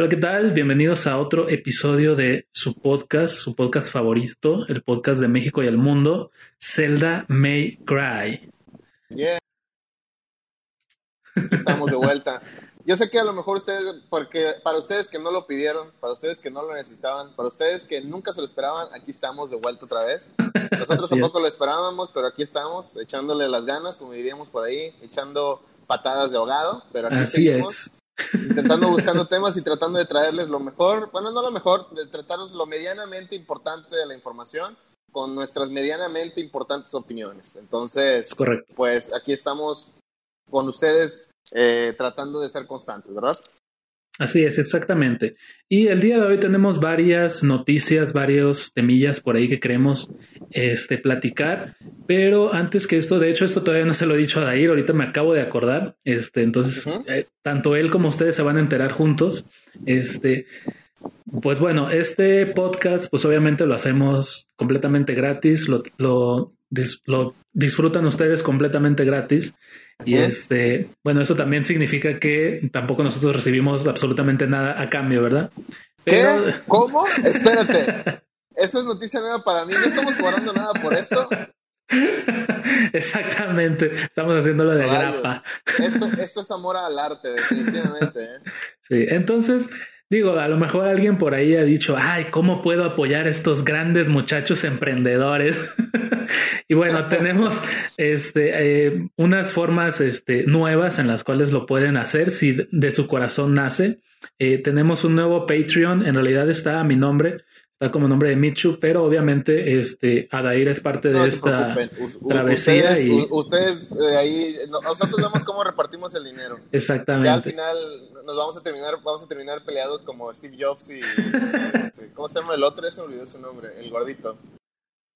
Hola, ¿qué tal? Bienvenidos a otro episodio de su podcast, su podcast favorito, el podcast de México y el mundo, Zelda May Cry. Yeah. Estamos de vuelta. Yo sé que a lo mejor ustedes, porque para ustedes que no lo pidieron, para ustedes que no lo necesitaban, para ustedes que nunca se lo esperaban, aquí estamos de vuelta otra vez. Nosotros tampoco lo esperábamos, pero aquí estamos, echándole las ganas, como diríamos por ahí, echando patadas de ahogado, pero aquí Así seguimos. es. Intentando buscando temas y tratando de traerles lo mejor, bueno, no lo mejor, de tratarnos lo medianamente importante de la información con nuestras medianamente importantes opiniones. Entonces, Es correcto. pues aquí estamos con ustedes eh, tratando de ser constantes, ¿verdad? Así es, exactamente. Y el día de hoy tenemos varias noticias, varios temillas por ahí que queremos este, platicar. Pero antes que esto, de hecho, esto todavía no se lo he dicho a Dair, ahorita me acabo de acordar. Este, entonces, eh, tanto él como ustedes se van a enterar juntos. Este, pues bueno, este podcast, pues obviamente lo hacemos completamente gratis, lo, lo, dis- lo disfrutan ustedes completamente gratis. Y este, bueno, eso también significa que tampoco nosotros recibimos absolutamente nada a cambio, ¿verdad? ¿Qué? ¿Cómo? Espérate. Eso es noticia nueva para mí. No estamos cobrando nada por esto. Exactamente, estamos haciéndolo de Rayos. grapa. Esto, esto es amor al arte, definitivamente. ¿eh? Sí, entonces, digo, a lo mejor alguien por ahí ha dicho, ay, ¿cómo puedo apoyar a estos grandes muchachos emprendedores? y bueno, tenemos este, eh, unas formas este, nuevas en las cuales lo pueden hacer si de su corazón nace. Eh, tenemos un nuevo Patreon, en realidad está a mi nombre, está como nombre de Michu, pero obviamente este, Adair es parte de No esta travesía ustedes, y- u- ustedes eh, ahí, no- nosotros vemos cómo repartimos el dinero. Ya al Exactamente. final nos vamos a terminar, vamos a terminar peleados como Steve Jobs y este, ¿cómo se llama el otro? Se me olvidó su nombre, el gordito.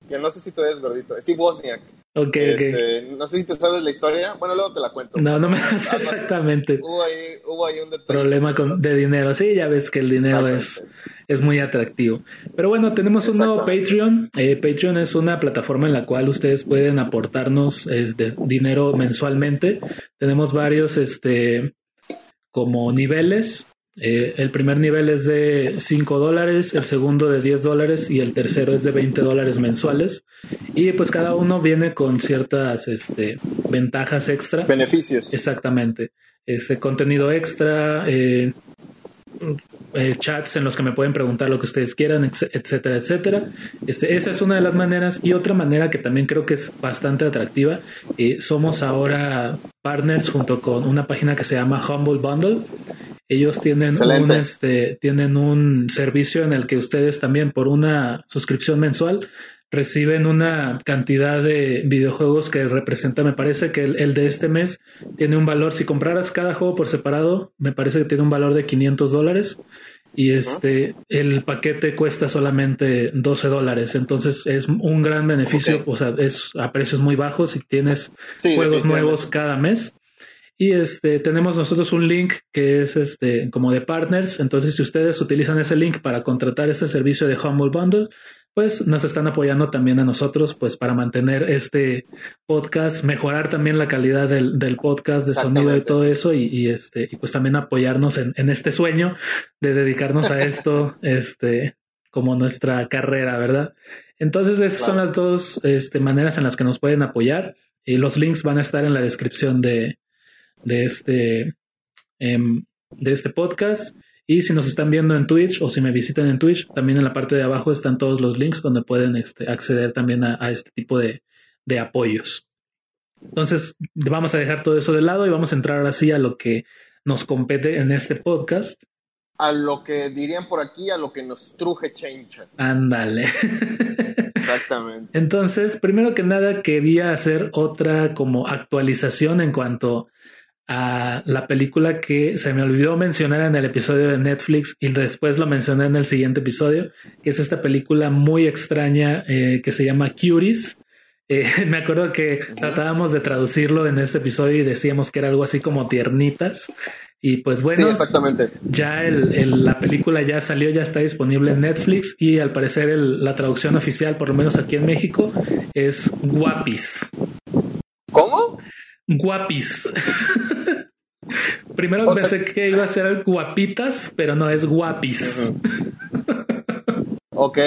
Que no sé si tú eres gordito, Steve Wozniak. Ok, ok. Este, no sé si te sabes la historia. Bueno, luego te la cuento. No, no me así. exactamente. Hubo ahí, hubo ahí un detalle. Problema con, de dinero. Sí, ya ves que el dinero es, Exactamente. Es muy atractivo. Pero bueno, tenemos un nuevo. Patreon. Eh, Patreon es una plataforma en la cual ustedes pueden aportarnos eh, de- dinero mensualmente. Tenemos varios, este, como niveles. Eh, el primer nivel es de 5 dólares, el segundo de 10 dólares y el tercero es de 20 dólares mensuales. Y pues cada uno viene con ciertas este, ventajas extra. Beneficios. Exactamente. Este contenido extra, eh, eh, chats en los que me pueden preguntar lo que ustedes quieran, etc- etcétera, etcétera. Este, esa es una de las maneras. Y otra manera que también creo que es bastante atractiva, eh, somos ahora partners junto con una página que se llama Humble Bundle. Ellos tienen un, este, tienen un servicio en el que ustedes también por una suscripción mensual reciben una cantidad de videojuegos que representa, me parece que el, el de este mes tiene un valor, si compraras cada juego por separado, me parece que tiene un valor de 500 dólares y este el paquete cuesta solamente 12 dólares, entonces es un gran beneficio, o sea, es a precios muy bajos y tienes Sí, juegos nuevos cada mes. Y este tenemos nosotros un link que es este como de partners. Entonces, si ustedes utilizan ese link para contratar este servicio de Humble Bundle, pues nos están apoyando también a nosotros, pues para mantener este podcast, mejorar también la calidad del, del podcast, de sonido y todo eso, y, y, este, y pues también apoyarnos en, en este sueño de dedicarnos a esto, este, como nuestra carrera, ¿verdad? Entonces, esas son las dos este, maneras en las que nos pueden apoyar. Y los links van a estar en la descripción de, de este em, de este podcast. Y si nos están viendo en Twitch o si me visitan en Twitch, también en la parte de abajo están todos los links donde pueden este, acceder también a, a este tipo de, de apoyos. Entonces, vamos a dejar todo eso de lado y vamos a entrar ahora sí a lo que nos compete en este podcast. A lo que dirían por aquí, a lo que nos truje Chencha. Ándale. Exactamente. Entonces, primero que nada, quería hacer otra como actualización en cuanto a la película que se me olvidó mencionar en el episodio de Netflix y después lo mencioné en el siguiente episodio, que es esta película muy extraña eh, que se llama Cuties. Eh, me acuerdo que tratábamos de traducirlo en este episodio y decíamos que era algo así como tiernitas. Y pues bueno, sí, exactamente. ya el, el- la película ya salió, ya está disponible en Netflix y al parecer el- la traducción oficial, por lo menos aquí en México, es Guapis. ¿Cómo? Guapis. Primero pensé que iba a ser guapitas, pero no es guapis. Ok,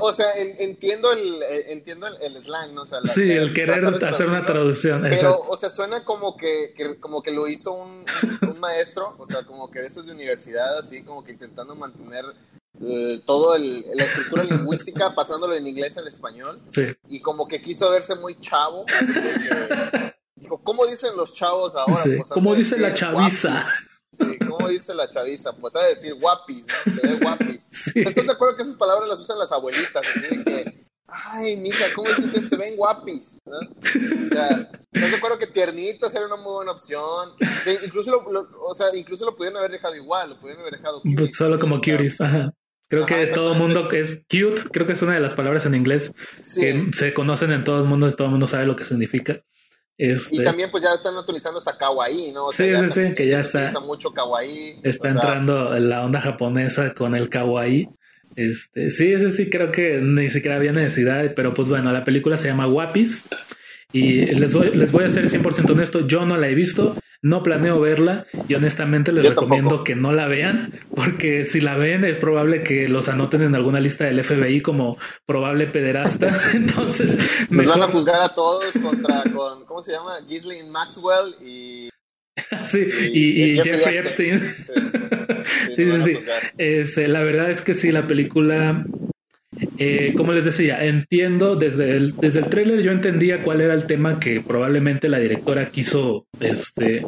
o sea, entiendo el eh, entiendo el, slang, ¿no? O sea, sí, el querer hacer una traducción. Pero, o sea, suena como que, como que lo hizo un, maestro, o sea, como que de esos de universidad, así como que intentando mantener eh, todo el, la estructura lingüística, pasándolo en inglés al español. Sí. Y como que quiso verse muy chavo, así de que dijo, ¿cómo dicen los chavos ahora? Sí. Pues, ¿Cómo dice la chaviza? Sí, ¿cómo dice la chaviza? Pues a decir guapis, ¿no? Se ve guapis. ¿Estás de acuerdo que esas palabras las usan las abuelitas? Así de que, ay, mija, ¿cómo dices? Se ven guapis. ¿no? O sea, ¿estás de acuerdo que tiernitas era una muy buena opción? Sí, incluso lo, o sea, incluso lo pudieron haber dejado igual, lo pudieron haber dejado pues solo como cuties, ajá. Creo que todo el mundo que es cute, creo que es una de las palabras en inglés que se conocen en todo el mundo, todo el mundo sabe lo que significa. Este, y también pues ya están utilizando hasta kawaii, ¿no? sí, sí, sí, que ya está. mucho kawaii. Está entrando la onda japonesa con el kawaii. Este, sí, sí, sí, creo que ni siquiera había necesidad, pero pues bueno, la película se llama Wapis y les voy, les voy a ser 100% honesto, yo no la he visto, no planeo verla y honestamente les recomiendo que no la vean, porque si la ven es probable que los anoten en alguna lista del FBI como probable pederasta. Entonces, nos van a juzgar a todos contra con ¿cómo se llama? Ghislaine Maxwell y sí, y, Jeffrey, Epstein. Sí, sí, sí. Este, la verdad es que sí, la película eh, como les decía, entiendo desde el, desde el tráiler yo entendía cuál era el tema que probablemente la directora quiso este,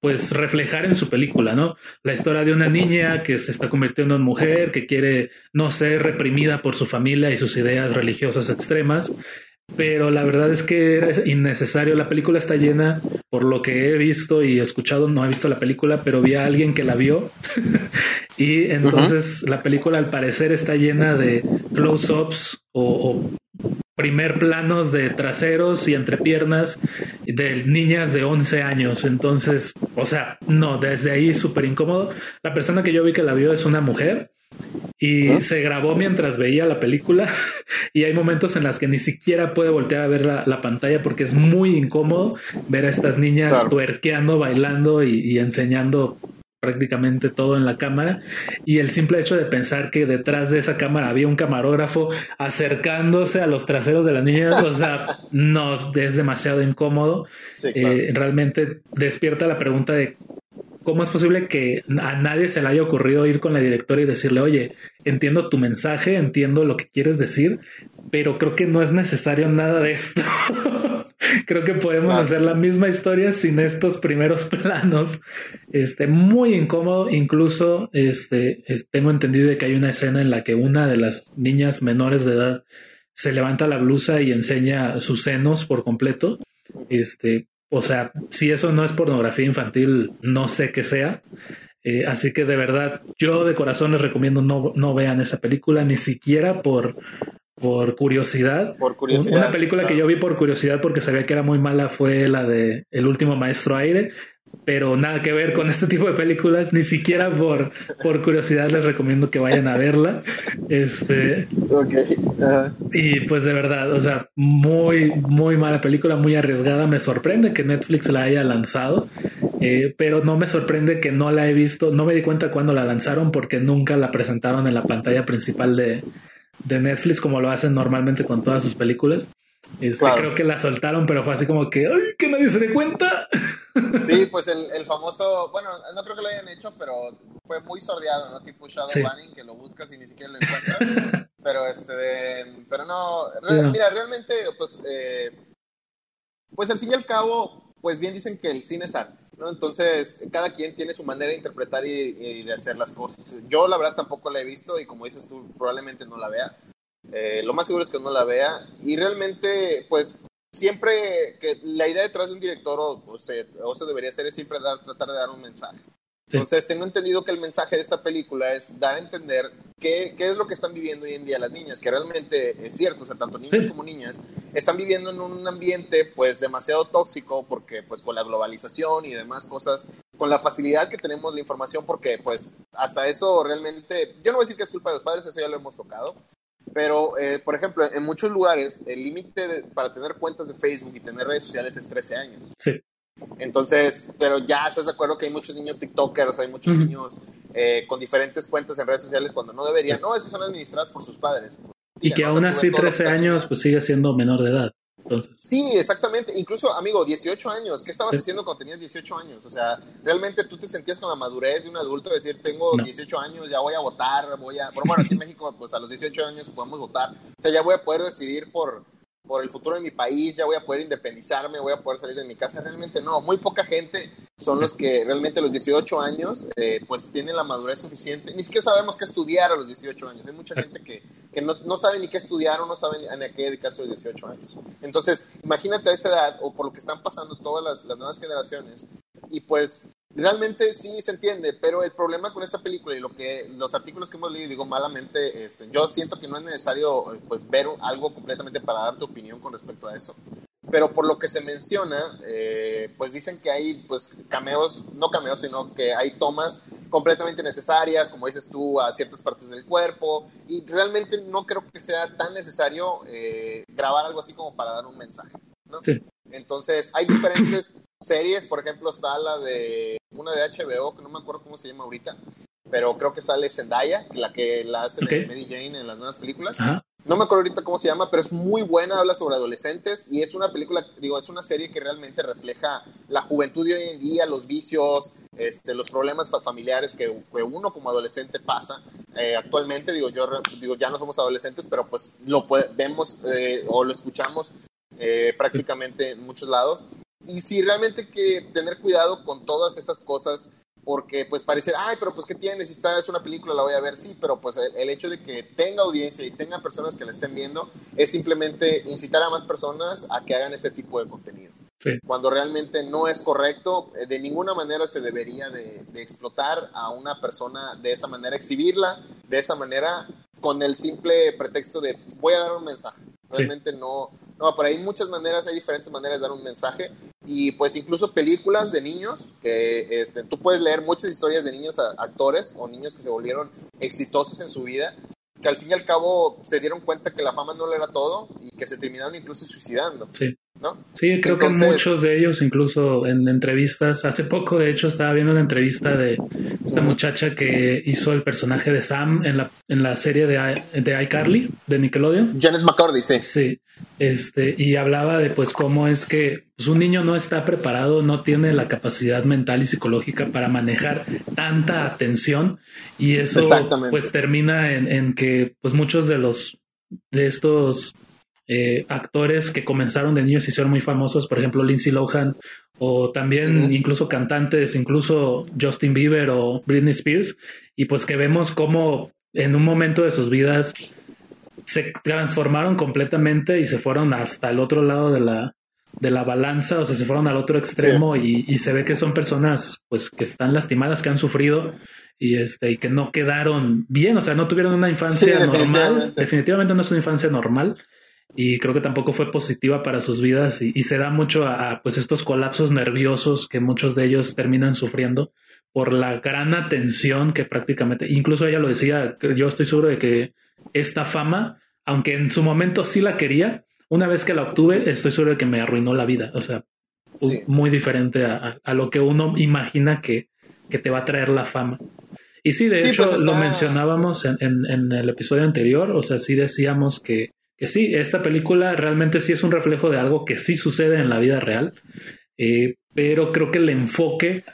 pues reflejar en su película, ¿no? La historia de una niña que se está convirtiendo en mujer, que quiere no ser reprimida por su familia y sus ideas religiosas extremas, pero la verdad es que era innecesario. La película está llena, por lo que he visto y escuchado, no he visto la película, pero vi a alguien que la vio. y entonces la película al parecer está llena de close-ups o, primer planos de traseros y entrepiernas de niñas de 11 años. Entonces, o sea, no, desde ahí súper incómodo. La persona que yo vi que la vio es una mujer y se grabó mientras veía la película y hay momentos en las que ni siquiera puede voltear a ver la, pantalla porque es muy incómodo ver a estas niñas tuerqueando, bailando y, enseñando prácticamente todo en la cámara. Y el simple hecho de pensar que detrás de esa cámara había un camarógrafo acercándose a los traseros de las niñas, o sea, no es demasiado incómodo. Eh, realmente despierta la pregunta de ¿Cómo es posible que a nadie se le haya ocurrido ir con la directora y decirle, oye, entiendo tu mensaje, entiendo lo que quieres decir, pero creo que no es necesario nada de esto? creo que podemos hacer la misma historia sin estos primeros planos. Este, muy incómodo, incluso este, tengo entendido de que hay una escena en la que una de las niñas menores de edad se levanta la blusa y enseña sus senos por completo. Este, o sea, si eso no es pornografía infantil, no sé qué sea. Eh, así que de verdad, yo de corazón les recomiendo no, no vean esa película, ni siquiera por, por curiosidad. Por curiosidad. Una película que yo vi por curiosidad porque sabía que era muy mala fue la de El último maestro aire, pero nada que ver con este tipo de películas, ni siquiera por, por curiosidad les recomiendo que vayan a verla. Este, Y pues de verdad, o sea, muy, muy mala película, muy arriesgada. Me sorprende que Netflix la haya lanzado, eh, pero no me sorprende que no la he visto. No me di cuenta cuando la lanzaron porque nunca la presentaron en la pantalla principal de, de Netflix como lo hacen normalmente con todas sus películas. Este, creo que la soltaron, pero fue así como que, ¡ay, que nadie se dé cuenta! Sí, pues el, el, famoso, bueno, no creo que lo hayan hecho, pero fue muy sordeado, ¿no? Tipo Shadow Banning, que lo buscas y ni siquiera lo encuentras. pero este, pero no, mira, realmente, pues, eh, pues al fin y al cabo, pues bien dicen que el cine es arte, ¿no? Entonces, cada quien tiene su manera de interpretar y de hacer las cosas. Yo, la verdad, tampoco la he visto y como dices tú, probablemente no la vea. Eh, lo más seguro es que no la vea. Y realmente, pues, siempre que la idea detrás de un director o, o, se, o se, debería hacer es siempre dar, tratar de dar un mensaje. Entonces, tengo entendido que el mensaje de esta película es dar a entender qué, qué, es lo que están viviendo hoy en día las niñas, que realmente es cierto, o sea, tanto niños como niñas están viviendo en un ambiente pues demasiado tóxico porque pues con la globalización y demás cosas, con la facilidad que tenemos la información, porque pues hasta eso realmente, yo no voy a decir que es culpa de los padres, eso ya lo hemos tocado, pero, eh, por ejemplo, en muchos lugares el límite para tener cuentas de Facebook y tener redes sociales es 13 años. Sí. Entonces, pero ya estás de acuerdo que hay muchos niños TikTokers, hay muchos niños eh, con diferentes cuentas en redes sociales cuando no deberían. No, es que son administradas por sus padres. Y que aún así 13 años pues sigue siendo menor de edad. Entonces. Sí, exactamente. Incluso, amigo, 18 años. ¿Qué estabas haciendo cuando tenías 18 años? O sea, realmente tú te sentías con la madurez de un adulto, decir, tengo 18 años, ya voy a votar, voy a... Bueno, aquí en México, pues a los 18 años podemos votar. O sea, ya voy a poder decidir por, por el futuro de mi país, ya voy a poder independizarme, voy a poder salir de mi casa. Realmente no, muy poca gente son los que realmente a los 18 años eh, pues tienen la madurez suficiente. Ni siquiera sabemos qué estudiar a los 18 años. Hay mucha gente que, que no, no, sabe ni qué estudiar o no sabe ni a qué dedicarse a los 18 años. Entonces, imagínate a esa edad o por lo que están pasando todas las, las nuevas generaciones y pues realmente sí se entiende, pero el problema con esta película y lo que los artículos que hemos leído, digo malamente, este, yo siento que no es necesario pues ver algo completamente para dar tu opinión con respecto a eso. Pero por lo que se menciona, eh, pues dicen que hay pues cameos, no cameos, sino que hay tomas completamente necesarias, como dices tú, a ciertas partes del cuerpo, y realmente no creo que sea tan necesario eh, grabar algo así como para dar un mensaje. ¿no? Entonces, hay diferentes series, por ejemplo, está la de una de HBO, que no me acuerdo cómo se llama ahorita, pero creo que sale Zendaya, la que la hace de Mary Jane en las nuevas películas. No me acuerdo ahorita cómo se llama, pero es muy buena, habla sobre adolescentes y es una película, digo, es una serie que realmente refleja la juventud de hoy en día, los vicios, este, los problemas familiares que, uno como adolescente pasa. Eh, actualmente, digo, yo digo, ya no somos adolescentes, pero pues lo vemos eh, o lo escuchamos eh, prácticamente en muchos lados y sí, realmente hay que tener cuidado con todas esas cosas, porque pues parecer, ay, pero pues ¿qué tienes? Si está, es una película, la voy a ver, sí, pero pues el, hecho de que tenga audiencia y tenga personas que la estén viendo es simplemente incitar a más personas a que hagan este tipo de contenido. Cuando realmente no es correcto, eh, de ninguna manera se debería de, explotar a una persona de esa manera, exhibirla de esa manera con el simple pretexto de voy a dar un mensaje. Realmente no, no, por ahí muchas maneras, hay diferentes maneras de dar un mensaje y pues incluso películas de niños, que este, tú puedes leer muchas historias de niños actores o niños que se volvieron exitosos en su vida, que al fin y al cabo se dieron cuenta que la fama no lo era todo y que se terminaron incluso suicidando. Sí. ¿No? Sí, creo que muchos de ellos, incluso en entrevistas, hace poco de hecho estaba viendo una entrevista de esta muchacha que hizo el personaje de Sam en la, en la serie de, de iCarly, de Nickelodeon. Janet McCordy, sí. Sí, este, y hablaba de pues cómo es que pues, un niño no está preparado, no tiene la capacidad mental y psicológica para manejar tanta atención y eso pues termina en, en que pues muchos de los de estos eh, actores que comenzaron de niños y son muy famosos, por ejemplo Lindsay Lohan, o también incluso cantantes, incluso Justin Bieber o Britney Spears, y pues que vemos cómo en un momento de sus vidas se transformaron completamente y se fueron hasta el otro lado de la, de la balanza, o sea, se fueron al otro extremo y, y, se ve que son personas pues que están lastimadas, que han sufrido y este y que no quedaron bien, o sea, no tuvieron una infancia normal, definitivamente no es una infancia normal y creo que tampoco fue positiva para sus vidas y, se da mucho a, pues estos colapsos nerviosos que muchos de ellos terminan sufriendo por la gran atención que prácticamente, incluso ella lo decía, yo estoy seguro de que esta fama, aunque en su momento sí la quería, una vez que la obtuve, estoy seguro de que me arruinó la vida, o sea, muy diferente a, lo que uno imagina que, que te va a traer la fama. Y sí, de hecho, pues lo mencionábamos en, en, el episodio anterior, o sea, sí decíamos que que sí, esta película realmente sí es un reflejo de algo que sí sucede en la vida real, eh, pero creo que el enfoque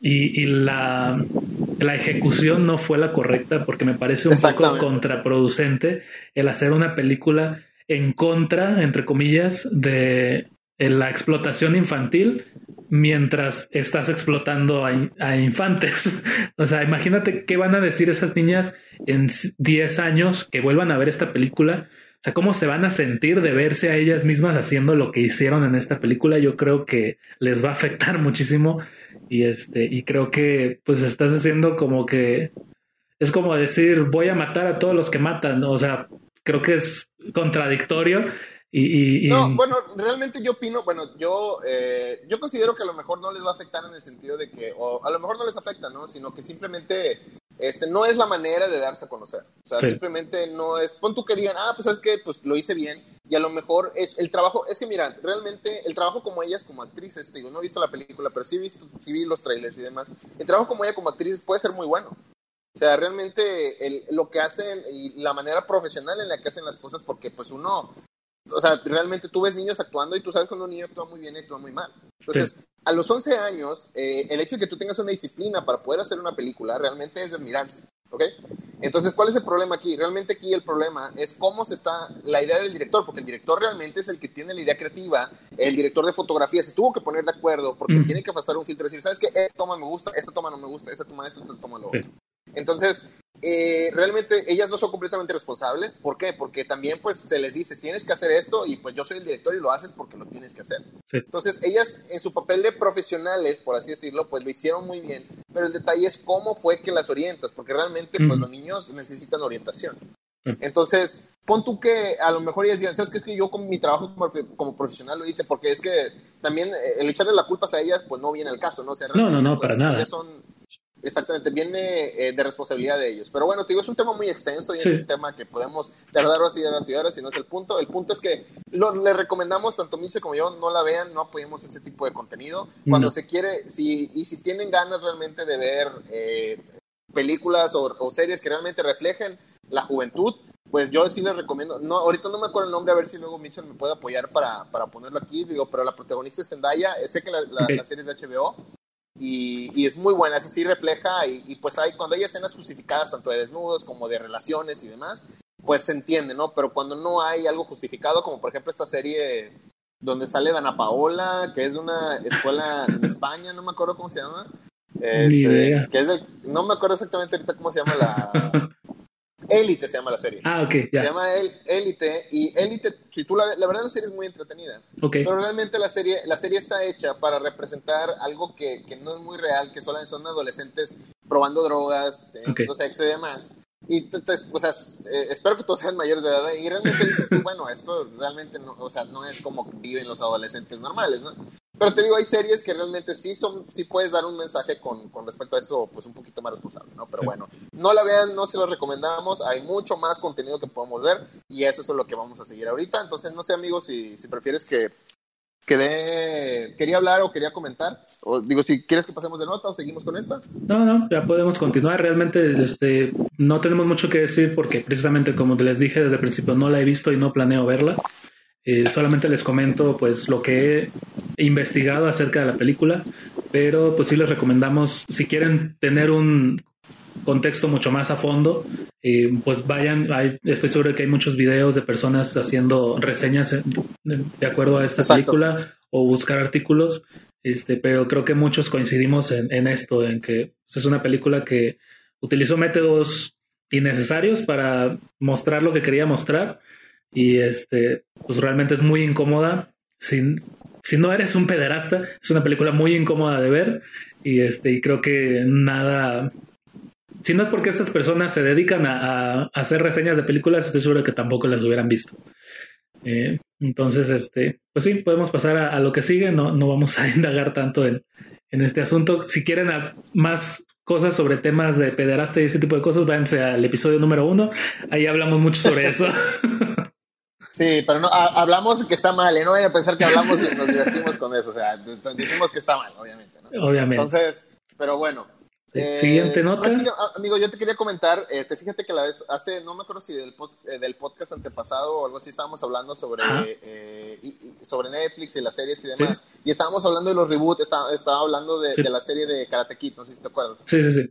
y, la, la, ejecución no fue la correcta porque me parece un poco contraproducente el hacer una película en contra, entre comillas, de la explotación infantil mientras estás explotando a, a, infantes. o sea, imagínate qué van a decir esas niñas en 10 años que vuelvan a ver esta película o sea, cómo se van a sentir de verse a ellas mismas haciendo lo que hicieron en esta película, yo creo que les va a afectar muchísimo. Y este, y creo que pues estás haciendo como que es como decir voy a matar a todos los que matan, o sea, creo que es contradictorio. Y, No, bueno, realmente yo opino, bueno, yo, eh, yo considero que a lo mejor no les va a afectar en el sentido de que, o a lo mejor no les afecta, ¿no? Sino que simplemente este, no es la manera de darse a conocer. O sea, simplemente no es, pon tú que digan, ah, pues sabes que pues lo hice bien, y a lo mejor es el trabajo, es que mira, realmente el trabajo como ellas como actrices, digo, no he visto la película, pero sí he visto, sí vi los trailers y demás, el trabajo como ella como actriz puede ser muy bueno. O sea, realmente el, lo que hacen y la manera profesional en la que hacen las cosas, porque pues uno, o sea, realmente tú ves niños actuando y tú sabes cuando un niño actúa muy bien y actúa muy mal. Entonces, a los 11 años, eh, el hecho de que tú tengas una disciplina para poder hacer una película realmente es de admirarse, ¿ok? Entonces, ¿cuál es el problema aquí? Realmente aquí el problema es cómo se está la idea del director, porque el director realmente es el que tiene la idea creativa, el director de fotografía se tuvo que poner de acuerdo porque tiene que pasar un filtro y decir, ¿sabes qué? Esta toma me gusta, esta toma no me gusta, esta toma esto, esta toma lo otro. Entonces, eh, realmente ellas no son completamente responsables. ¿Por qué? Porque también pues se les dice, tienes que hacer esto y pues yo soy el director y lo haces porque lo tienes que hacer. Entonces, ellas en su papel de profesionales, por así decirlo, pues lo hicieron muy bien, pero el detalle es cómo fue que las orientas, porque realmente pues los niños necesitan orientación. Entonces, pon tú que a lo mejor ellas digan, ¿sabes qué? Es que yo con mi trabajo como, profesional lo hice, porque es que también eh, el echarle la culpa a ellas, pues no viene al caso, ¿no? no, no, no, para pues, nada. Ellas son Exactamente, viene eh, de responsabilidad de ellos. Pero bueno, te digo, es un tema muy extenso y es un tema que podemos tardar horas y horas y horas si no es el punto. El punto es que lo, le recomendamos, tanto Miche como yo, no la vean, no apoyemos ese tipo de contenido. Cuando se quiere, si, y si tienen ganas realmente de ver eh, películas o, series que realmente reflejen la juventud, pues yo sí les recomiendo. No, ahorita no me acuerdo el nombre, a ver si luego Mitchell me puede apoyar para, para ponerlo aquí. Digo, pero la protagonista es Zendaya. Sé que la, la serie es de HBO y, es muy buena, así sí refleja y, pues hay, cuando hay escenas justificadas tanto de desnudos como de relaciones y demás, pues se entiende, ¿no? Pero cuando no hay algo justificado, como por ejemplo esta serie donde sale Dana Paola, que es de una escuela en España, no me acuerdo cómo se llama. Este, que es no me acuerdo exactamente ahorita cómo se llama la, Élite se llama la serie. Ah, ok, Se llama Élite y Élite, si tú la, la verdad la serie es muy entretenida. Ok. Pero realmente la serie, la serie está hecha para representar algo que, que no es muy real, que solo son adolescentes probando drogas, teniendo sexo y demás. Y o sea, eh, espero que todos sean mayores de edad y realmente dices tú, bueno, esto realmente no, o sea, no es como viven los adolescentes normales, ¿no? Pero te digo, hay series que realmente sí son, sí puedes dar un mensaje con, con respecto a eso, pues un poquito más responsable, ¿no? Pero bueno, no la vean, no se lo recomendamos, hay mucho más contenido que podemos ver y eso es lo que vamos a seguir ahorita. Entonces, no sé, amigos, si, si prefieres que, que quería hablar o quería comentar, o digo, si quieres que pasemos de nota o seguimos con esta. No, no, ya podemos continuar. Realmente este, no tenemos mucho que decir porque precisamente como les dije desde el principio, no la he visto y no planeo verla. Eh, solamente les comento pues lo que he investigado acerca de la película, pero pues sí les recomendamos, si quieren tener un contexto mucho más a fondo, eh, pues vayan, estoy seguro de que hay muchos videos de personas haciendo reseñas de, acuerdo a esta película o buscar artículos, este, pero creo que muchos coincidimos en, en esto, en que pues, es una película que utilizó métodos innecesarios para mostrar lo que quería mostrar y este, pues realmente es muy incómoda. Si, si no eres un pederasta, es una película muy incómoda de ver y este, y creo que nada, si no es porque estas personas se dedican a, hacer reseñas de películas, estoy seguro que tampoco las hubieran visto. Eh, entonces, este, pues sí, podemos pasar a, lo que sigue, no, no vamos a indagar tanto en, en este asunto. Si quieren más cosas sobre temas de pederasta y ese tipo de cosas, váyanse al episodio número uno, ahí hablamos mucho sobre eso. Sí, pero no, hablamos que está mal, y no vayan a pensar que hablamos y nos divertimos con eso, o sea, decimos que está mal, obviamente, ¿no? Obviamente. Entonces, pero bueno. Eh, Siguiente nota. Amigo, yo te quería comentar, este, fíjate que la vez, hace, no me acuerdo si del, eh, del podcast antepasado o algo así, estábamos hablando sobre, eh, sobre Netflix y las series y demás, y estábamos hablando de los reboots, estaba, estaba hablando de, de, la serie de Karate Kid, no sé si te acuerdas. Sí, sí, sí.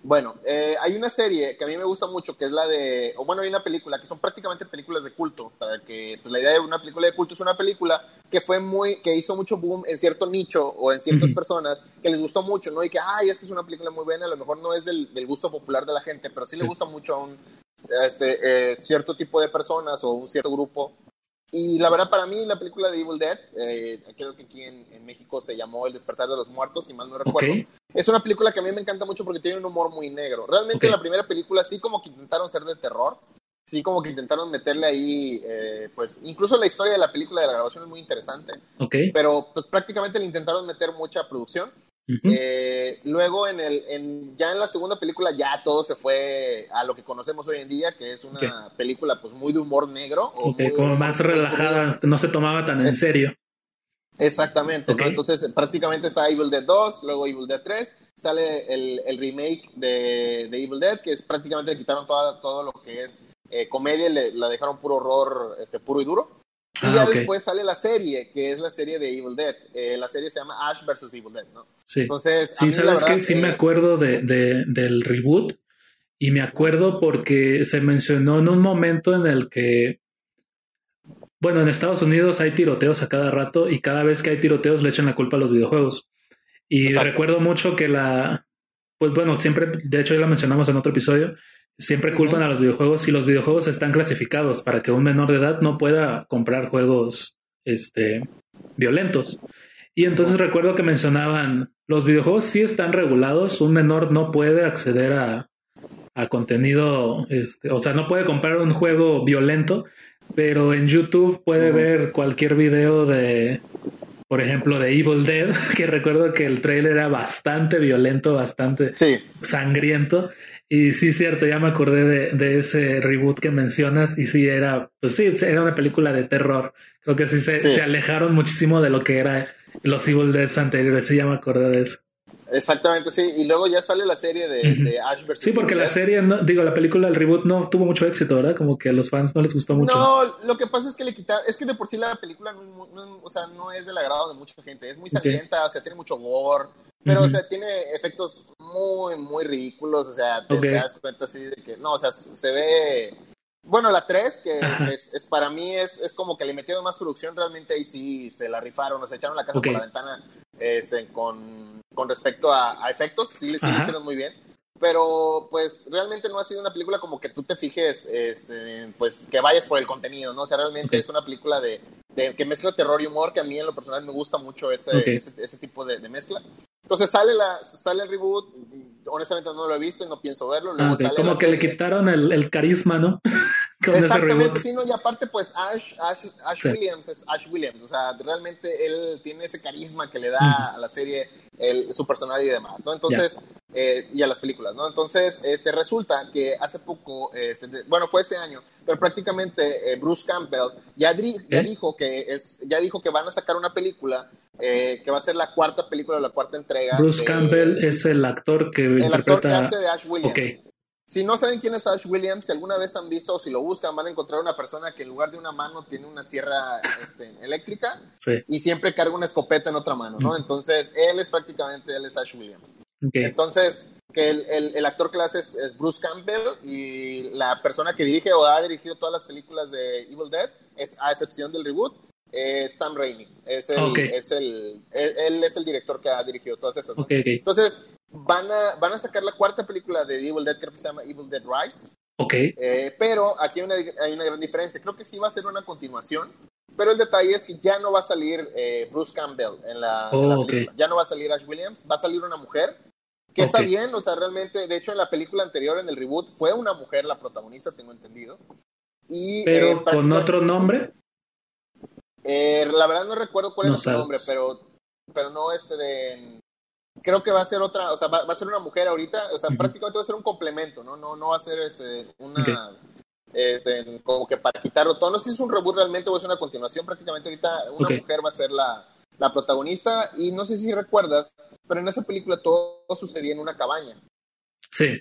Bueno, eh, hay una serie que a mí me gusta mucho, que es la de, o bueno, hay una película, que son prácticamente películas de culto, para que pues, la idea de una película de culto es una película que fue muy, que hizo mucho boom en cierto nicho o en ciertas personas que les gustó mucho, ¿no? Y que, ay, es que es una película muy buena, a lo mejor no es del, gusto popular de la gente, pero sí le gusta mucho a un este, eh, cierto tipo de personas o un cierto grupo y la verdad, para mí, la película de Evil Dead, eh, creo que aquí en, México se llamó El despertar de los muertos, si mal no recuerdo. Es una película que a mí me encanta mucho porque tiene un humor muy negro. Realmente la primera película sí como que intentaron ser de terror, sí como que intentaron meterle ahí, eh, pues incluso la historia de la película de la grabación es muy interesante. Pero pues prácticamente le intentaron meter mucha producción. Eh, luego, en el, en, ya en la segunda película, ya todo se fue a lo que conocemos hoy en día, que es una película pues muy de humor negro. O como más relajada, no se tomaba tan en serio. Exactamente, Entonces, prácticamente está Evil Dead 2, luego Evil Dead 3, sale el, el remake de, de, Evil Dead, que es prácticamente le quitaron toda, todo lo que es eh, comedia, le, la dejaron puro horror este, puro y duro. Y ah, ya después sale la serie, que es la serie de Evil Dead. Eh, la serie se llama Ash vs. Evil Dead, ¿no? Sí. Entonces, sí, sabes que sí me acuerdo de, de, del reboot y me acuerdo porque se mencionó en un momento en el que, bueno, en Estados Unidos hay tiroteos a cada rato y cada vez que hay tiroteos le echan la culpa a los videojuegos. Y recuerdo mucho que la, pues bueno, siempre, de hecho ya la mencionamos en otro episodio, siempre culpan a los videojuegos y los videojuegos están clasificados para que un menor de edad no pueda comprar juegos este, violentos. Y entonces recuerdo que mencionaban, los videojuegos sí están regulados, un menor no puede acceder a, a contenido, este, o sea, no puede comprar un juego violento, pero en YouTube puede ver cualquier video de, por ejemplo, de Evil Dead, que recuerdo que el trailer era bastante violento, bastante sangriento. Y sí, cierto, ya me acordé de, de, ese reboot que mencionas y sí era, pues sí, era una película de terror. Creo que sí se, se alejaron muchísimo de lo que era los Evil Deads anteriores, sí ya me acordé de eso. Exactamente, sí. Y luego ya sale la serie de, Ash vs. Sí, porque la serie, digo, la película, el reboot no tuvo mucho éxito, ¿verdad? Como que a los fans no les gustó mucho. No, lo que pasa es que le quitaron, es que de por sí la película no, o sea, no es del agrado de mucha gente. Es muy sangrienta, o sea, tiene mucho gore, pero, o sea, tiene efectos muy, muy ridículos. O sea, te, das cuenta así de que, no, o sea, se ve. Bueno, la 3, que es, para mí es, es como que le metieron más producción, realmente ahí sí se la rifaron, o se echaron la casa por la ventana este, con, con respecto a, efectos, sí, sí lo hicieron muy bien. Pero pues realmente no ha sido una película como que tú te fijes, este, pues que vayas por el contenido, ¿no? O sea, realmente es una película de, de, que mezcla terror y humor, que a mí en lo personal me gusta mucho ese, ese, tipo de, de, mezcla. Entonces sale, la, sale el reboot, honestamente no lo he visto y no pienso verlo. Luego ah, como que le quitaron el, el carisma, ¿no? Exactamente, sí, no, y aparte pues Ash, Ash, Ash Williams es Ash Williams, o sea, realmente él tiene ese carisma que le da a la serie el, su personalidad y demás, ¿no? Entonces, eh, y a las películas, ¿no? Entonces, este, resulta que hace poco, este, bueno, fue este año, pero prácticamente eh, Bruce Campbell ya, ya, dijo que es, ya dijo que van a sacar una película eh, que va a ser la cuarta película, la cuarta entrega. Bruce Campbell es el actor que el actor que hace de Ash Williams. Si no saben quién es Ash Williams, si alguna vez han visto o si lo buscan, van a encontrar una persona que en lugar de una mano tiene una sierra este, eléctrica y siempre carga una escopeta en otra mano, ¿no? Entonces, él es prácticamente, él es Ash Williams. Entonces, que el, el, actor que lo hace es, Bruce Campbell y la persona que dirige o ha dirigido todas las películas de Evil Dead, es a excepción del reboot, es Sam Raimi. Es el, es el, él, es el director que ha dirigido todas esas. Entonces, van a, van a sacar la cuarta película de Evil Dead, creo que se llama Evil Dead Rise. Ok. Eh, pero aquí hay una, hay una, gran diferencia. Creo que sí va a ser una continuación. Pero el detalle es que ya no va a salir eh, Bruce Campbell en la, oh, película. Ya no va a salir Ash Williams. Va a salir una mujer. Que está bien, o sea, realmente, de hecho, en la película anterior, en el reboot, fue una mujer la protagonista, tengo entendido. Y, pero eh, con otro nombre. la verdad no recuerdo cuál es su nombre, pero, pero no este de creo que va a ser otra, o sea, va, a ser una mujer ahorita, o sea, prácticamente va a ser un complemento, ¿no? No, no va a ser este, una, este, como que para quitarlo todo. No sé si es un reboot realmente o es una continuación, prácticamente ahorita una mujer va a ser la, la protagonista y no sé si recuerdas, pero en esa película todo sucedía en una cabaña. Sí.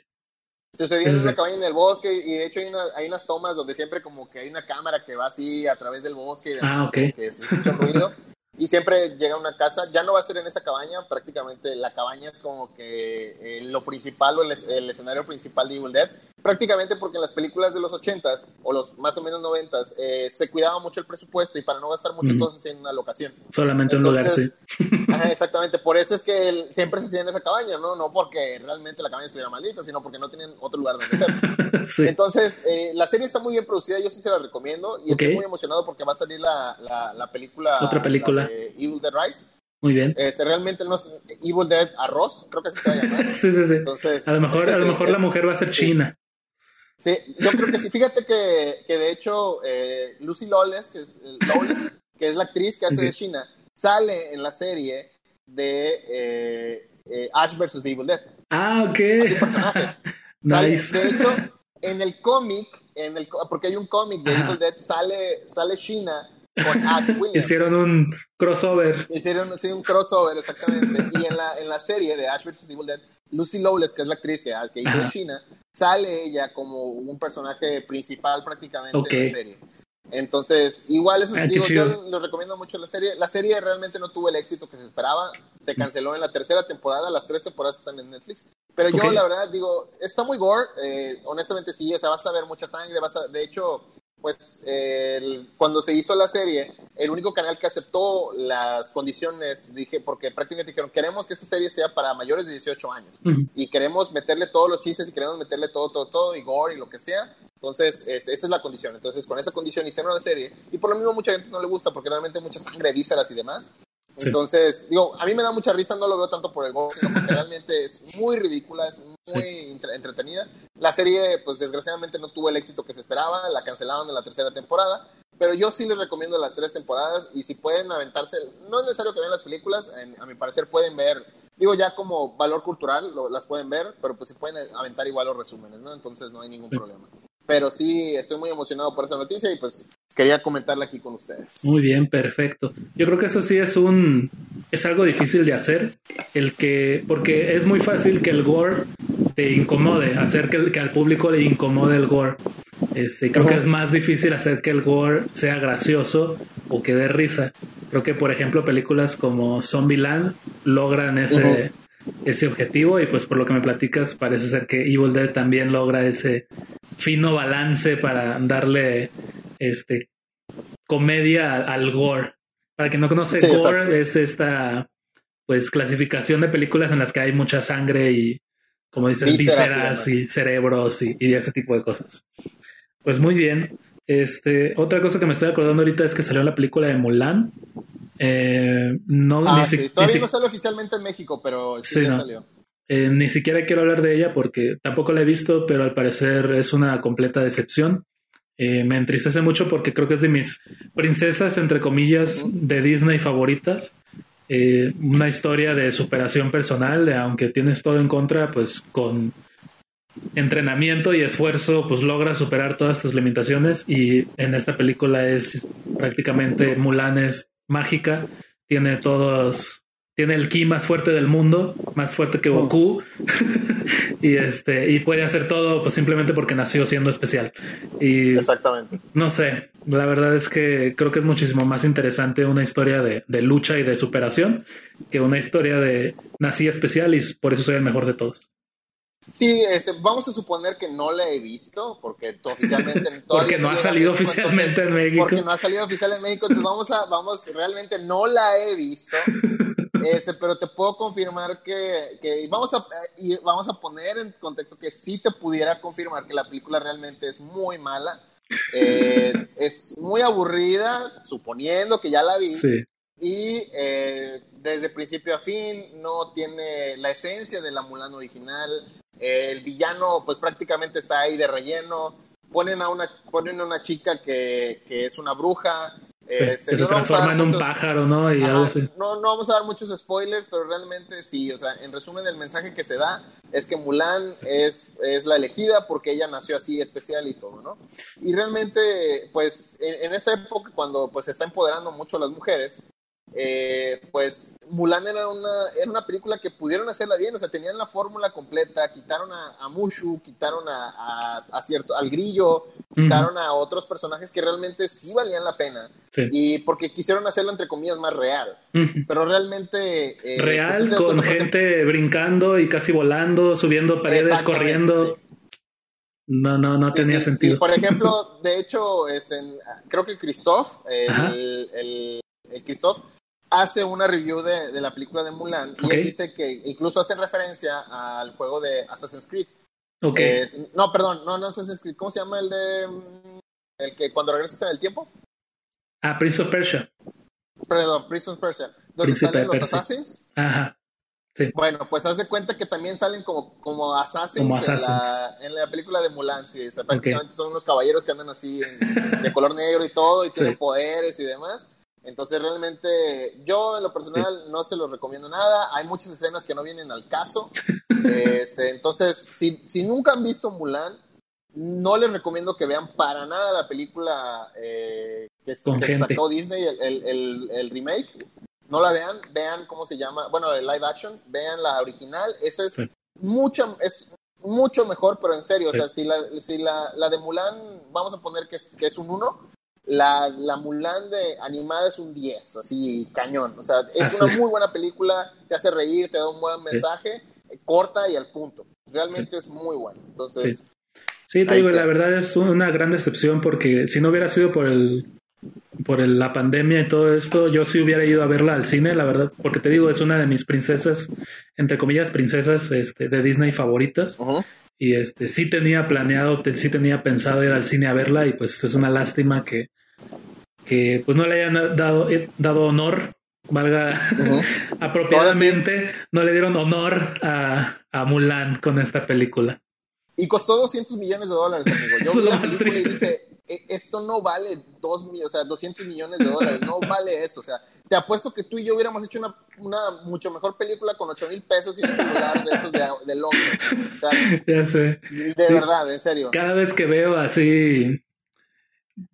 Sucedía en una cabaña en el bosque y de hecho hay, una, hay unas tomas donde siempre como que hay una cámara que va así a través del bosque y demás, ah, que se escucha ruido. y siempre llega a una casa, ya no va a ser en esa cabaña, prácticamente la cabaña es como que eh, lo principal o el, escenario principal de Evil Dead, prácticamente porque en las películas de los 80s o los más o menos 90s eh, se cuidaba mucho el presupuesto y para no gastar mucho entonces en una locación. Solamente un lugar, sí. exactamente, por eso es que siempre se hacía en esa cabaña, ¿no? No porque realmente la cabaña estuviera maldita, sino porque no tenían otro lugar donde ser. Entonces, eh, la serie está muy bien producida, yo sí se la recomiendo y estoy muy emocionado porque va a salir la, la, película. Otra película. Evil Dead Rise. Muy bien. Este, realmente no es Evil Dead Arroz, creo que así se va a llamar. sí, sí, sí. Entonces, a lo mejor, a lo mejor la mujer va a ser china. Sí, yo creo que sí. Fíjate que, que de hecho eh, Lucy Lawless, que es, que es la actriz que hace de China, sale en la serie de... Eh, eh, Ash vs. Evil Dead. Ah, ok. Así personaje. nice. de hecho, en el cómic, en el, porque hay un cómic de Evil Dead, sale, sale Sheena con Ash Williams. Hicieron un crossover. Hicieron sí, un crossover, exactamente. y en la, en la serie de Ash vs. Evil Dead, Lucy Lawless, que es la actriz que, que hizo Sheena, sale ella como un personaje principal prácticamente en la serie. Entonces, igual eso, ah, digo, yo les recomiendo mucho la serie. La serie realmente no tuvo el éxito que se esperaba. Se canceló en la tercera temporada, las tres temporadas están en Netflix. Pero yo, la verdad, digo, está muy gore. Eh, honestamente, sí, o sea, vas a ver mucha sangre. Vas a, de hecho, pues cuando se hizo la serie, el único canal que aceptó las condiciones, dije, porque prácticamente dijeron, queremos que esta serie sea para mayores de 18 años y queremos meterle todos los chistes y queremos meterle todo, todo, todo y gore y lo que sea. Entonces, este, esa es la condición. Entonces, con esa condición hicieron la serie y por lo mismo mucha gente no le gusta porque realmente mucha sangre, vísceras y demás. Entonces, digo, a mí me da mucha risa, no lo veo tanto por el gol, sino porque realmente es muy ridícula, es muy entretenida. La serie, pues desgraciadamente no tuvo el éxito que se esperaba, la cancelaron en la tercera temporada, pero yo sí les recomiendo las tres temporadas y si pueden aventarse, no es necesario que vean las películas, a mi parecer pueden ver, digo ya como valor cultural, las pueden ver, pero pues si pueden aventar igual los resúmenes, ¿no? Entonces no hay ningún problema pero sí estoy muy emocionado por esa noticia y pues quería comentarla aquí con ustedes. Muy bien, perfecto. Yo creo que eso sí es un es algo difícil de hacer, el que porque es muy fácil que el gore te incomode, hacer que, que al público le incomode el gore. Este, creo que es más difícil hacer que el gore sea gracioso o que dé risa. Creo que por ejemplo películas como Zombieland logran ese ese objetivo y pues por lo que me platicas parece ser que Evil Dead también logra ese fino balance para darle este comedia al gore. Para quien no conoce gore es esta pues clasificación de películas en las que hay mucha sangre y como dices vísceras, y, cerebros y, y, ese tipo de cosas. Pues muy bien. Este, otra cosa que me estoy acordando ahorita es que salió la película de Mulan. Eh, no, ah, sí. Todavía no sale oficialmente en México, pero sí, ya salió. Eh, ni siquiera quiero hablar de ella porque tampoco la he visto, pero al parecer es una completa decepción. Eh, me entristece mucho porque creo que es de mis princesas, entre comillas, de Disney favoritas. Eh, una historia de superación personal, de aunque tienes todo en contra, pues con entrenamiento y esfuerzo, pues logras superar todas tus limitaciones. Y en esta película es prácticamente Mulan es mágica, tiene todos tiene el ki más fuerte del mundo, más fuerte que Goku, y este, y puede hacer todo pues simplemente porque nació siendo especial. Y Exactamente. No sé, la verdad es que creo que es muchísimo más interesante una historia de, de lucha y de superación que una historia de nací especial y por eso soy el mejor de todos. Sí, este, vamos a suponer que no la he visto, porque oficialmente... porque no ha salido oficialmente en México. Porque no ha salido oficial en México, entonces vamos a, vamos, realmente no la he visto. Este, pero te puedo confirmar que, que vamos, a, y vamos a poner en contexto que sí te pudiera confirmar que la película realmente es muy mala. Eh, es muy aburrida, suponiendo que ya la vi. Y eh, desde principio a fin no tiene la esencia de la Mulan original. El villano, pues prácticamente está ahí de relleno. Ponen a una, ponen a una chica que, que es una bruja este, se transforma en un pájaro, ¿no? Y no, no vamos a dar muchos spoilers, pero realmente sí, o sea, en resumen el mensaje que se da es que Mulan es, es la elegida porque ella nació así especial y todo, ¿no? Y realmente, pues, en, en esta época cuando pues se está empoderando mucho a las mujeres, eh, pues Mulan era una, era una película que pudieron hacerla bien, o sea, tenían la fórmula completa, quitaron a, Mushu, quitaron a, a, cierto, al grillo, quitaron a otros personajes que realmente sí valían la pena, y porque quisieron hacerlo entre comillas más real, pero realmente... Eh, real, con gente brincando y casi volando, subiendo paredes, corriendo. No, no, no tenía sentido. por ejemplo, de hecho, este, creo que Christoph, el, el, el Christoph, hace una review de, de la película de Mulan y él dice que incluso hace referencia al juego de Assassin's Creed. Okay. no, perdón, no, no Assassin's Creed. ¿Cómo se llama el de. Mm, el que cuando regresas en el tiempo? Ah, Prince of Persia. Perdón, Prince of Persia. Donde salen los Assassins. Ajá. Sí. Bueno, pues haz de cuenta que también salen como, como assassins, En, la, en, la, película de Mulan, sí. prácticamente son unos caballeros que andan así de color negro y todo y tienen poderes y demás. Entonces realmente yo en lo personal no se los recomiendo nada. Hay muchas escenas que no vienen al caso. este, entonces, si, si nunca han visto Mulan, no les recomiendo que vean para nada la película eh, que, sacó Disney, el, el, remake. No la vean, vean cómo se llama, bueno, el live action, vean la original. Esa es mucho, es mucho mejor, pero en serio, o sea, si, la, si la, la, de Mulan, vamos a poner que es, que es un 1, la, la Mulan de animada es un 10, así cañón. O sea, es una muy buena película, te hace reír, te da un buen mensaje, corta y al punto. Realmente es muy bueno. Entonces. Sí, te digo, la verdad es una gran decepción porque si no hubiera sido por el por la pandemia y todo esto, yo sí hubiera ido a verla al cine, la verdad, porque te digo, es una de mis princesas, entre comillas, princesas este, de Disney favoritas. Y este sí tenía planeado, sí tenía pensado ir al cine a verla y pues es una lástima que, que pues no le hayan dado, eh, dado honor, valga apropiadamente, no le dieron honor a, a Mulan con esta película. Y costó 200 millones de dólares, amigo. Yo vi la película y dije, e, esto no vale dos, o sea, 200 millones de dólares, no vale eso. O sea, te apuesto que tú y yo hubiéramos hecho una, una mucho mejor película con 8 mil pesos y un celular de esos de, de Londres. O sea, ya sé. De verdad, en serio. Cada vez que veo así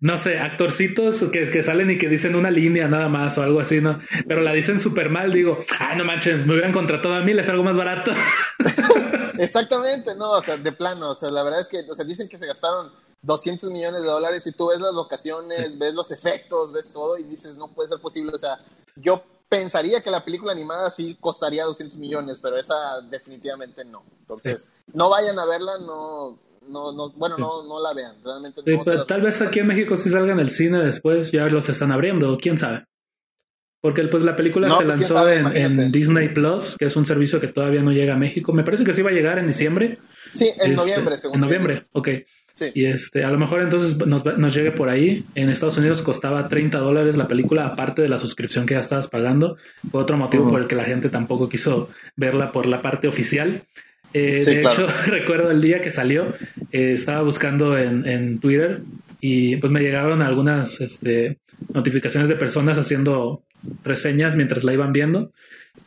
no sé, actorcitos que, que salen y que dicen una línea nada más o algo así, ¿no? Pero la dicen súper mal, digo, ay, no manches, me hubieran contratado a mí, les algo más barato. Exactamente, no, o sea, de plano, o sea, la verdad es que, o sea, dicen que se gastaron 200 millones de dólares y tú ves las locaciones, ves los efectos, ves todo y dices, no puede ser posible, o sea, yo pensaría que la película animada sí costaría 200 millones, pero esa definitivamente no. Entonces, no vayan a verla, no, no, no, bueno, no, no la vean, realmente no. tal vez aquí en México sí salgan el cine después, ya los están abriendo, quién sabe. Porque pues la película se pues, lanzó en, Disney Plus, que es un servicio que todavía no llega a México. Me parece que sí va a llegar en diciembre. Sí, en este, noviembre, según. En noviembre, ok. Sí. Y este, a lo mejor entonces nos, nos, llegue por ahí. En Estados Unidos costaba 30 dólares la película, aparte de la suscripción que ya estabas pagando. Fue otro motivo por el que la gente tampoco quiso verla por la parte oficial. Eh, de hecho, recuerdo el día que salió, eh, estaba buscando en, en, Twitter y pues me llegaron algunas este, notificaciones de personas haciendo reseñas mientras la iban viendo.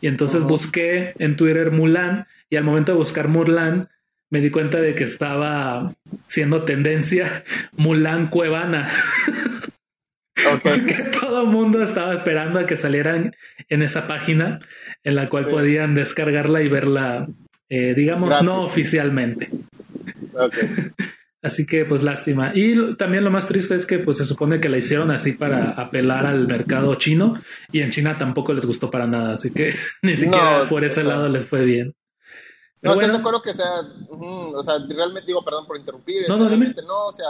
Y entonces busqué en Twitter Mulan y al momento de buscar Mulan me di cuenta de que estaba siendo tendencia Mulan Cuevana. Porque todo el mundo estaba esperando a que salieran en esa página en la cual podían descargarla y verla eh, digamos, no oficialmente. Así que pues lástima. Y también lo más triste es que pues se supone que la hicieron así para apelar al mercado chino y en China tampoco les gustó para nada, así que ni siquiera por ese lado les fue bien. no, bueno, de acuerdo que sea, o sea, realmente digo, perdón por interrumpir, no, no, no, o sea,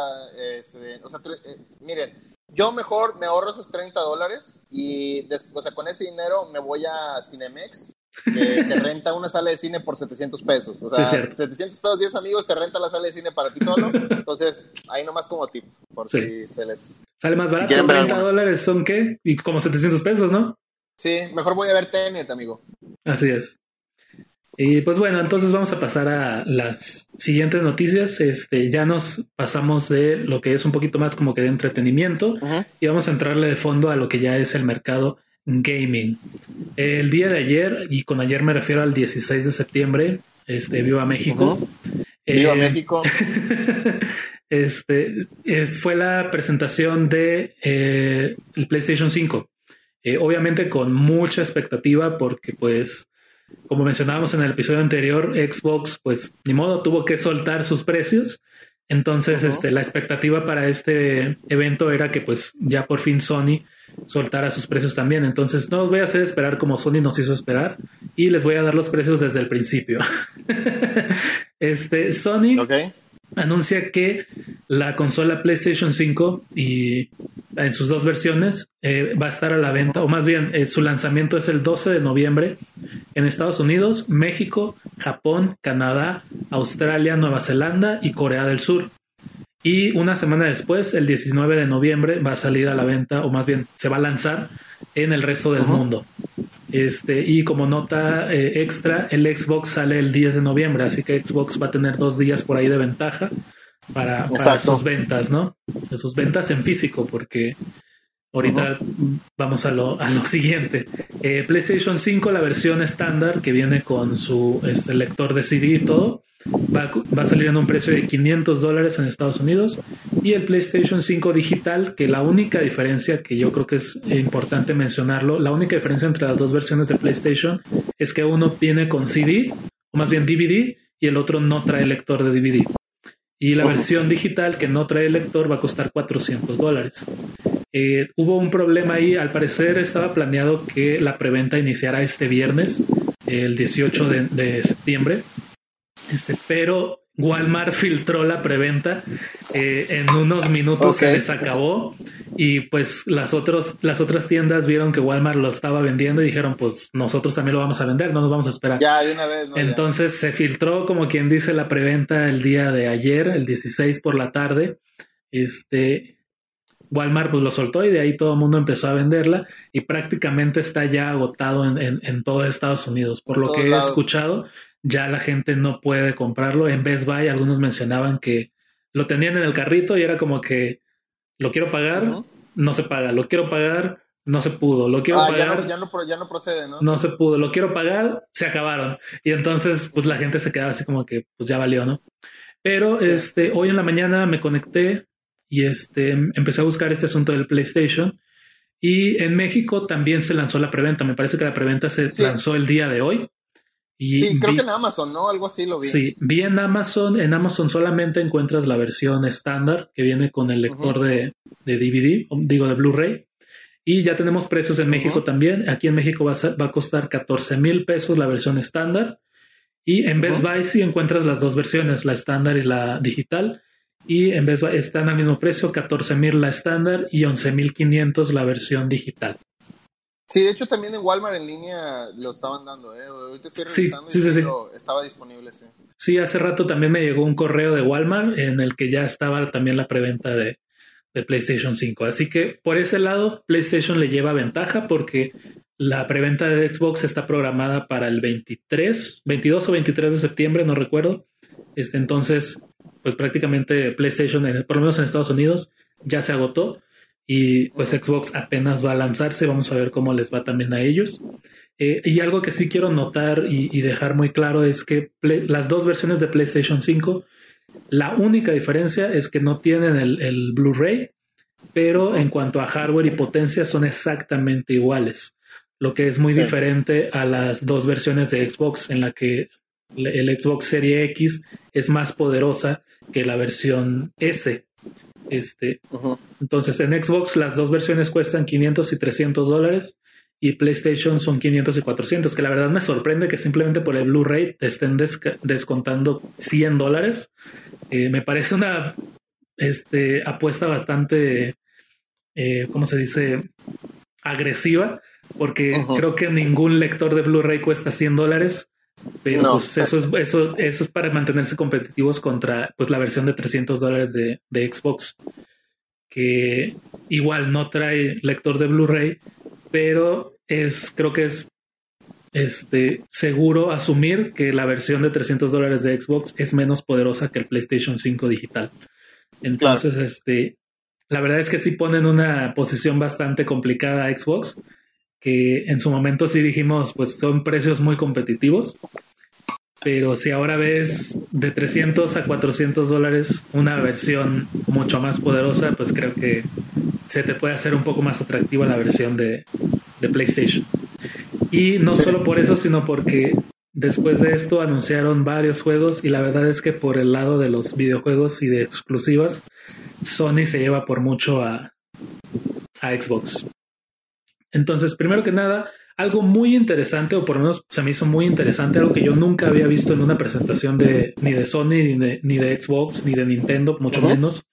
este, o sea eh, miren, yo mejor me ahorro esos 30 dólares y después, o sea, con ese dinero me voy a Cinemex que te renta una sala de cine por 700 pesos. O sea, 700 pesos, 10 amigos te renta la sala de cine para ti solo. Entonces, ahí nomás como tip, por si se les... Sale más barato, 30 dólares son qué? Y como 700 pesos, ¿no? Sí, mejor voy a ver Tenet, amigo. Así es. Y pues bueno, entonces vamos a pasar a las siguientes noticias. Este, ya nos pasamos de lo que es un poquito más como que de entretenimiento y vamos a entrarle de fondo a lo que ya es el mercado gaming. El día de ayer, y con ayer me refiero al 16 de septiembre, este, Viva México. Viva eh, México. este, fue la presentación de eh, el PlayStation 5. Eh, obviamente con mucha expectativa porque pues como mencionábamos en el episodio anterior, Xbox pues ni modo tuvo que soltar sus precios. Entonces, este, la expectativa para este evento era que pues ya por fin Sony soltar a sus precios también. Entonces, no os voy a hacer esperar como Sony nos hizo esperar y les voy a dar los precios desde el principio. este, Sony anuncia que la consola PlayStation 5 y en sus dos versiones eh, va a estar a la venta, o más bien eh, su lanzamiento es el 12 de noviembre en Estados Unidos, México, Japón, Canadá, Australia, Nueva Zelanda y Corea del Sur. Y una semana después, el 19 de noviembre, va a salir a la venta, o más bien se va a lanzar en el resto del mundo. Este, y como nota eh, extra, el Xbox sale el 10 de noviembre, así que Xbox va a tener dos días por ahí de ventaja para, sus ventas, ¿no? De sus ventas en físico, porque Ahorita vamos a lo, a lo siguiente. Eh, PlayStation 5, la versión estándar que viene con su este, lector de CD y todo, va, va, a salir en un precio de 500 dólares en Estados Unidos. Y el PlayStation 5 digital, que la única diferencia, que yo creo que es importante mencionarlo, la única diferencia entre las dos versiones de PlayStation es que uno viene con CD, o más bien DVD, y el otro no trae lector de DVD. Y la versión digital que no trae lector va a costar 400 dólares. Eh, hubo un problema ahí, al parecer estaba planeado que la preventa iniciara este viernes, el 18 de, de septiembre, este, pero Walmart filtró la preventa eh, en unos minutos se les acabó y pues las otras las otras tiendas vieron que Walmart lo estaba vendiendo y dijeron pues nosotros también lo vamos a vender no nos vamos a esperar ya de una vez entonces se filtró como quien dice la preventa el día de ayer el 16 por la tarde. Este Walmart pues lo soltó y de ahí todo el mundo empezó a venderla y prácticamente está ya agotado en, en, todo Estados Unidos por lo que he escuchado ya la gente no puede comprarlo. En Best Buy algunos mencionaban que lo tenían en el carrito y era como que lo quiero pagar, no se paga, lo quiero pagar, no se pudo, lo quiero pagar. Ya no, ya, no, procede, ¿no? No se pudo, lo quiero pagar, se acabaron. Y entonces, pues la gente se quedaba así como que, pues ya valió, ¿no? Pero este, hoy en la mañana me conecté y este, empecé a buscar este asunto del PlayStation. Y en México también se lanzó la preventa. Me parece que la preventa se lanzó el día de hoy sí, creo que en Amazon, ¿no? Algo así lo vi. Sí, vi en Amazon. En Amazon solamente encuentras la versión estándar que viene con el lector de, DVD, digo de Blu-ray. Y ya tenemos precios en México también. Aquí en México va a, va a costar 14 mil pesos la versión estándar. Y en Best Buy sí encuentras las dos versiones, la estándar y la digital. Y en Best Buy están al mismo precio, 14 mil la estándar y 11 mil 500 la versión digital. Sí, de hecho también en Walmart en línea lo estaban dando, ¿eh? Ahorita estoy revisando y sí, estaba disponible, sí. Sí, hace rato también me llegó un correo de Walmart en el que ya estaba también la preventa de, de PlayStation 5. Así que por ese lado, PlayStation le lleva ventaja porque la preventa de Xbox está programada para el 23, 22 o 23 de septiembre, no recuerdo. Este, entonces, pues prácticamente PlayStation, por lo menos en Estados Unidos, ya se agotó y pues Xbox apenas va a lanzarse, vamos a ver cómo les va también a ellos. Eh, y algo que sí quiero notar y, dejar muy claro es que las dos versiones de PlayStation 5, la única diferencia es que no tienen el, Blu-ray, pero en cuanto a hardware y potencia son exactamente iguales, lo que es muy diferente a las dos versiones de Xbox en la que el Xbox Serie X es más poderosa que la versión S este, Entonces, en Xbox las dos versiones cuestan 500 y 300 dólares y PlayStation son 500 y 400, que la verdad me sorprende que simplemente por el Blu-ray te estén descontando 100 dólares. Eh, me parece una este, apuesta bastante, eh, ¿cómo se dice? Agresiva, porque creo que ningún lector de Blu-ray cuesta 100 dólares. Pero pues eso es, eso, eso es para mantenerse competitivos contra pues la versión de 300 dólares de, de Xbox. Que igual no trae lector de Blu-ray, pero es, creo que es este, seguro asumir que la versión de 300 dólares de Xbox es menos poderosa que el PlayStation 5 digital. Entonces, este, la verdad es que sí ponen una posición bastante complicada a Xbox que en su momento sí dijimos, pues son precios muy competitivos, pero si ahora ves de 300 a 400 dólares una versión mucho más poderosa, pues creo que se te puede hacer un poco más atractiva la versión de, de PlayStation. Y no solo por eso, sino porque después de esto anunciaron varios juegos y la verdad es que por el lado de los videojuegos y de exclusivas, Sony se lleva por mucho a, a Xbox. Entonces, primero que nada, algo muy interesante, o por lo menos se me hizo muy interesante, algo que yo nunca había visto en una presentación de ni de Sony, ni de, Xbox, ni de Nintendo, mucho menos,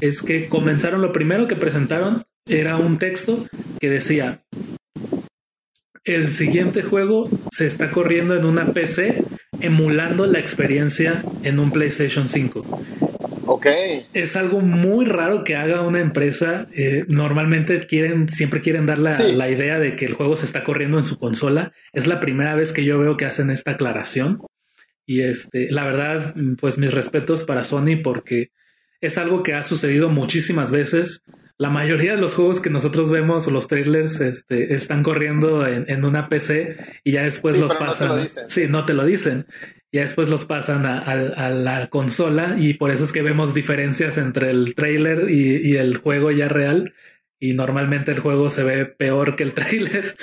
es que comenzaron, lo primero que presentaron era un texto que decía, el siguiente juego se está corriendo en una PC emulando la experiencia en un PlayStation 5. Ok. Es algo muy raro que haga una empresa. Eh, normalmente quieren, siempre quieren dar la, la, idea de que el juego se está corriendo en su consola. Es la primera vez que yo veo que hacen esta aclaración. Y este, la verdad, pues mis respetos para Sony porque es algo que ha sucedido muchísimas veces. la mayoría de los juegos que nosotros vemos o los trailers este, están corriendo en, una PC y ya después los pasan. No te lo dicen. Sí, no te lo dicen. Ya después los pasan a, la consola y por eso es que vemos diferencias entre el trailer y, el juego ya real. Y normalmente el juego se ve peor que el trailer.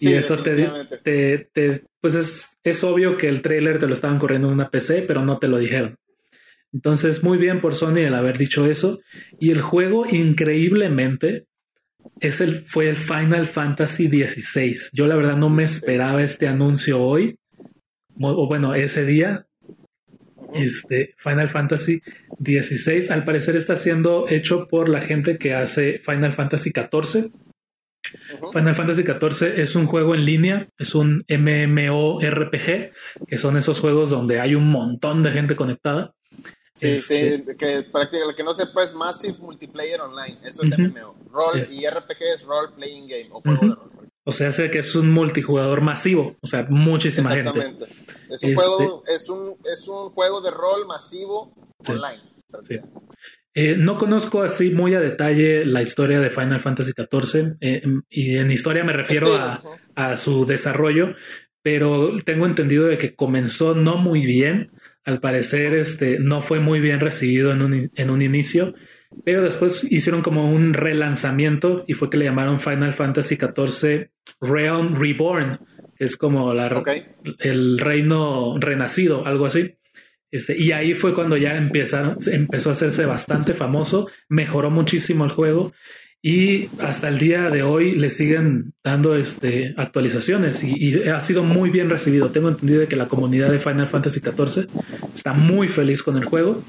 y eso te, te, pues es, es obvio que el trailer te lo estaban corriendo en una PC, pero no te lo dijeron. Entonces, muy bien por Sony el haber dicho eso. Y el juego, increíblemente, es el, fue el Final Fantasy XVI. Yo la verdad no me esperaba este anuncio hoy, o bueno, ese día. Este Final Fantasy XVI al parecer está siendo hecho por la gente que hace Final Fantasy XIV. Final Fantasy XIV es un juego en línea, es un MMORPG, que son esos juegos donde hay un montón de gente conectada. Sí, sí, este, que para que, que no sepa es Massive Multiplayer Online, eso es MMO. Role, Y RPG es Role Playing Game o juego de rol. O sea, sé que es un multijugador masivo, o sea, muchísima gente. Exactamente. Es un, juego, este es, un, es un juego de rol masivo online. Eh, no conozco así muy a detalle la historia de Final Fantasy XIV eh, y en historia me refiero a, a, su desarrollo, pero tengo entendido de que comenzó no muy bien al parecer este, no fue muy bien recibido en un, en un inicio, pero después hicieron como un relanzamiento y fue que le llamaron Final Fantasy XIV Realm Reborn, es como la, el reino renacido, algo así. Este, y ahí fue cuando ya empezaron, empezó a hacerse bastante famoso, mejoró muchísimo el juego y hasta el día de hoy le siguen dando este, actualizaciones y, ha sido muy bien recibido. Tengo entendido que la comunidad de Final Fantasy XIV está muy feliz con el juego.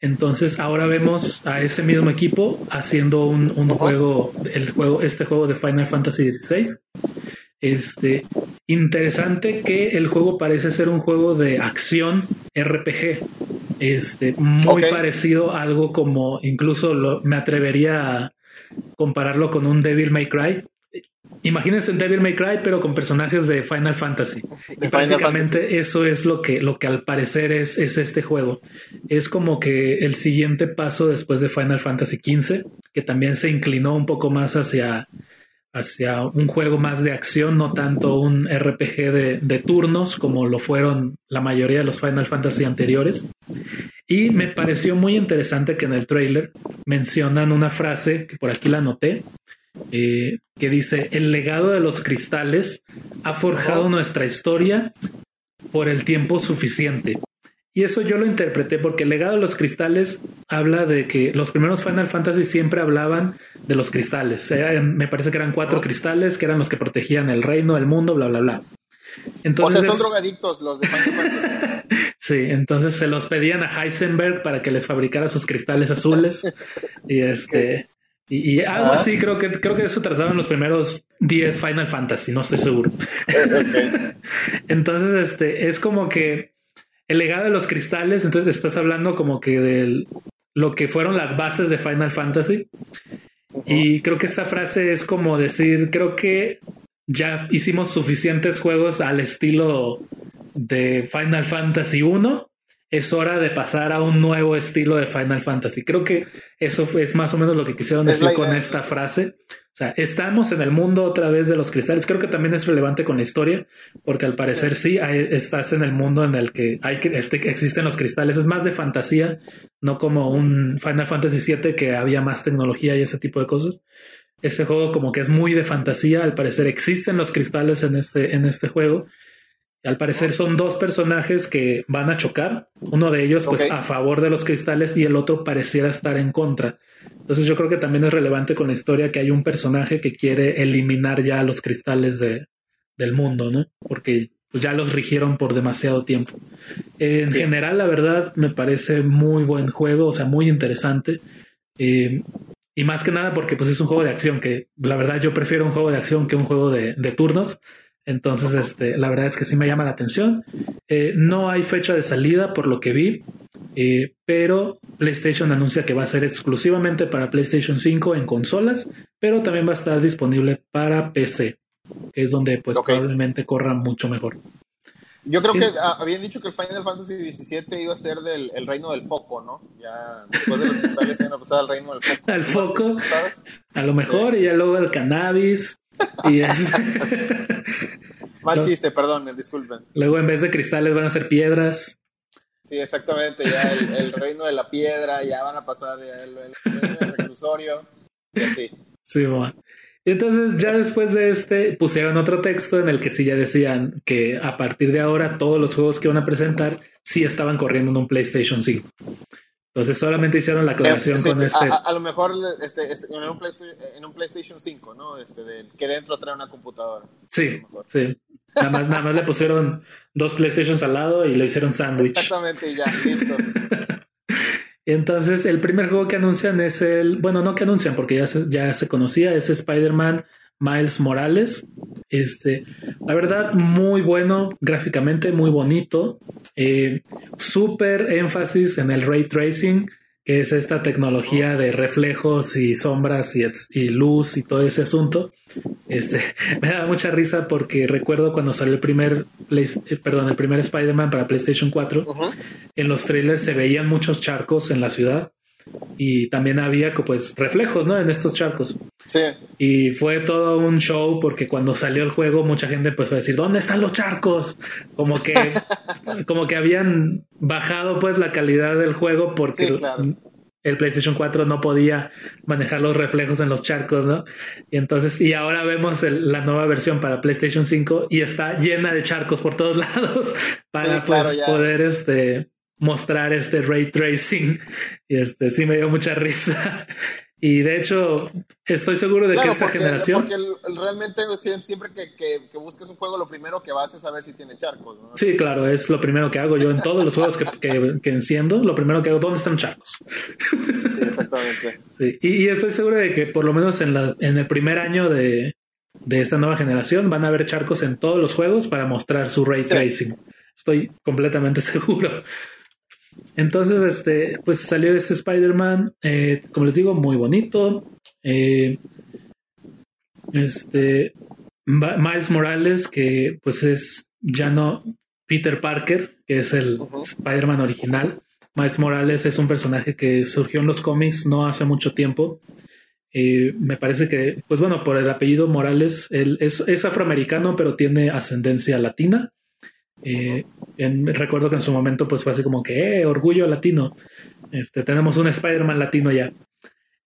Entonces ahora vemos a ese mismo equipo haciendo un, juego, el juego, este juego de Final Fantasy XVI. Este, interesante que el juego parece ser un juego de acción RPG. Este, muy parecido a algo como, incluso lo, me atrevería a, compararlo con un Devil May Cry. Imagínense un Devil May Cry, pero con personajes de Final Fantasy. y prácticamente eso es lo que, lo que al parecer es, es este juego. Es como que el siguiente paso después de Final Fantasy XV, que también se inclinó un poco más hacia, hacia un juego más de acción, no tanto un RPG de, de turnos como lo fueron la mayoría de los Final Fantasy anteriores. Y me pareció muy interesante que en el trailer mencionan una frase que por aquí la anoté, eh, que dice, el legado de los cristales ha forjado nuestra historia por el tiempo suficiente. Y eso yo lo interpreté porque el legado de los cristales habla de que los primeros Final Fantasy siempre hablaban de los cristales. me parece que eran cuatro cristales que eran los que protegían el reino, el mundo, bla, bla, bla. Entonces, o sea, son drogadictos los de Final Fantasy. sí, entonces se los pedían a Heisenberg para que les fabricara sus cristales azules. y este. Y, algo ah. así, creo que, creo que eso trataban los primeros 10 Final Fantasy, no estoy seguro. entonces, este, es como que el legado de los cristales, entonces estás hablando como que de lo que fueron las bases de Final Fantasy. Y creo que esta frase es como decir, creo que ya hicimos suficientes juegos al estilo de Final Fantasy 1. Es hora de pasar a un nuevo estilo de Final Fantasy. Creo que eso es más o menos lo que quisieron decir con esta frase. O sea, estamos en el mundo otra vez de los cristales. Creo que también es relevante con la historia, porque al parecer sí, estás en el mundo en el que hay que este, existen los cristales. Es más de fantasía, no como un Final Fantasy VII que había más tecnología y ese tipo de cosas. Este juego como que es muy de fantasía, al parecer existen los cristales en este, en este juego. Al parecer son dos personajes que van a chocar, uno de ellos pues a favor de los cristales y el otro pareciera estar en contra. Entonces yo creo que también es relevante con la historia que hay un personaje que quiere eliminar ya los cristales de, del mundo, ¿no? Porque pues, ya los rigieron por demasiado tiempo. En general, la verdad, me parece muy buen juego, o sea, muy interesante. Eh, y más que nada porque pues es un juego de acción que la verdad yo prefiero un juego de acción que un juego de, turnos. Entonces, este, la verdad es que sí me llama la atención. Eh, no hay fecha de salida por lo que vi, eh, pero PlayStation anuncia que va a ser exclusivamente para PlayStation 5 en consolas, pero también va a estar disponible para PC, que es donde pues probablemente corra mucho mejor. Yo creo que habían dicho que el Final Fantasy XVII iba a ser del el reino del foco, ¿no? Ya después de los cristales iban a pasar al reino del foco. Al foco, ¿sabes? A lo mejor, y ya luego el cannabis. Y Mal chiste, perdón, disculpen. Luego en vez de cristales van a ser piedras. Sí, exactamente, ya el, reino de la piedra, ya van a pasar el, reino del reclusorio, y así. Sí, bueno. Y entonces ya después de este pusieron otro texto en el que sí ya decían que a partir de ahora todos los juegos que van a presentar sí estaban corriendo en un PlayStation 5. Entonces solamente hicieron la aclaración con este. A, lo mejor este, este, en, un en, un PlayStation 5, ¿no? Este, de, que dentro trae una computadora. Sí, sí. Nada más, nada más le pusieron dos PlayStations al lado y lo hicieron sándwich. Exactamente, ya, listo. Entonces, el primer juego que anuncian es el, bueno, no que anuncian porque ya se, ya se conocía, es Spider-Man Miles Morales. Este, la verdad, muy bueno gráficamente, muy bonito. Eh, súper énfasis en el ray tracing, que es esta tecnología de reflejos y sombras y, y luz y todo ese asunto. Este, me da mucha risa porque recuerdo cuando salió el primer, eh, perdón, el primer Spider-Man para PlayStation 4, en los trailers se veían muchos charcos en la ciudad y también había pues reflejos, ¿no? En estos charcos. Sí. Y fue todo un show porque cuando salió el juego mucha gente empezó a decir, ¿dónde están los charcos? Como que, como que habían bajado pues la calidad del juego porque el PlayStation 4 no podía manejar los reflejos en los charcos, ¿no? Y entonces, y ahora vemos la nueva versión para PlayStation 5 y está llena de charcos por todos lados para pues, poder este, mostrar este ray tracing. Y este sí me dio mucha risa. Y de hecho, estoy seguro de que esta generación. Porque realmente siempre que, que, busques un juego, lo primero que vas es saber si tiene charcos. ¿no? Sí, claro, es lo primero que hago yo en todos los juegos que, que, enciendo. Lo primero que hago, ¿dónde están charcos? Sí, exactamente. Sí. Y, estoy seguro de que por lo menos en, la, en el primer año de, de esta nueva generación van a haber charcos en todos los juegos para mostrar su ray tracing. Estoy completamente seguro. Entonces, este, pues salió este Spider-Man, eh, como les digo, muy bonito. Eh, este, Miles Morales, que pues es ya no Peter Parker, que es el Spider-Man original. Miles Morales es un personaje que surgió en los cómics no hace mucho tiempo. Eh, me parece que, pues bueno, por el apellido Morales, él es, es afroamericano, pero tiene ascendencia latina. Eh, recuerdo que en su momento pues fue así como que, eh, orgullo latino. Este, tenemos un Spider-Man latino ya.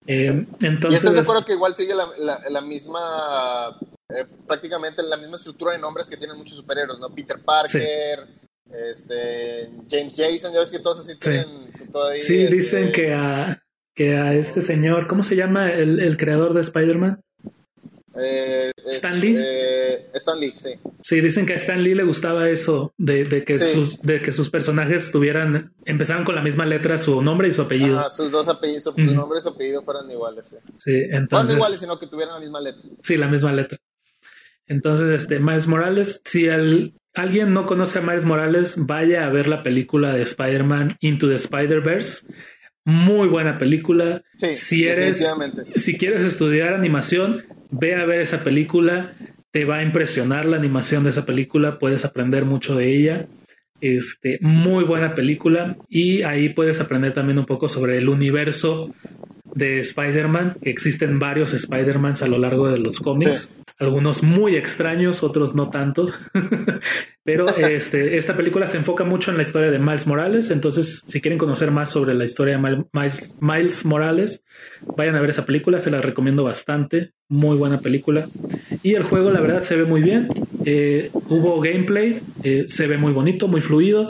Eh, entonces, ¿Y estás de acuerdo que igual sigue la, misma, eh, prácticamente la misma estructura de nombres que tienen muchos superhéroes, ¿no? Peter Parker, este, James Jason, ya ves que todos así tienen todavía. Sí, este, dicen que a, que a este señor, ¿cómo se llama el, el creador de Spider-Man? Eh, Stan Lee. Eh, Stan Lee, sí. Sí, dicen que a Stan Lee le gustaba eso, de, que, sus, de que sus personajes tuvieran, empezaran con la misma letra, su nombre y su apellido. sus dos apellidos, su, nombre y su apellido fueran iguales. Sí, entonces. No iguales, sino que tuvieran la misma letra. Sí, la misma letra. Entonces, este, Miles Morales, si alguien no conoce a Miles Morales, vaya a ver la película de Spider-Man Into the Spider-Verse. Muy buena película. Sí, si eres, si quieres estudiar animación, ve a ver esa película, te va a impresionar la animación de esa película, puedes aprender mucho de ella. Este, muy buena película y ahí puedes aprender también un poco sobre el universo de Spider-Man, existen varios Spider-Mans a lo largo de los cómics algunos muy extraños, otros no tanto. Pero este, esta película se enfoca mucho en la historia de Miles Morales, entonces si quieren conocer más sobre la historia de Miles, Morales, vayan a ver esa película, se la recomiendo bastante, muy buena película. Y el juego la verdad se ve muy bien, eh, hubo gameplay, eh, se ve muy bonito, muy fluido,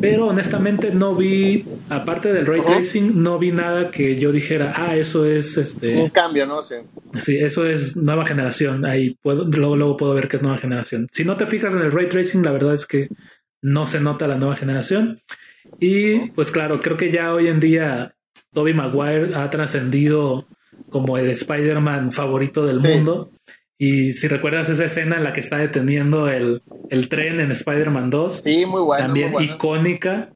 pero honestamente no vi, aparte del ray tracing, no vi nada que yo dijera, ah, eso es este... Un cambio, ¿no? Sí. Sí, eso es nueva generación, ahí puedo, luego, luego puedo ver que es nueva generación. Si no te fijas en el ray tracing, la verdad es que no se nota la nueva generación. Y pues claro, creo que ya hoy en día Toby Maguire ha trascendido como el Spider-Man favorito del mundo. Y si recuerdas esa escena en la que está deteniendo el, tren en Spider-Man 2, sí, muy también icónica.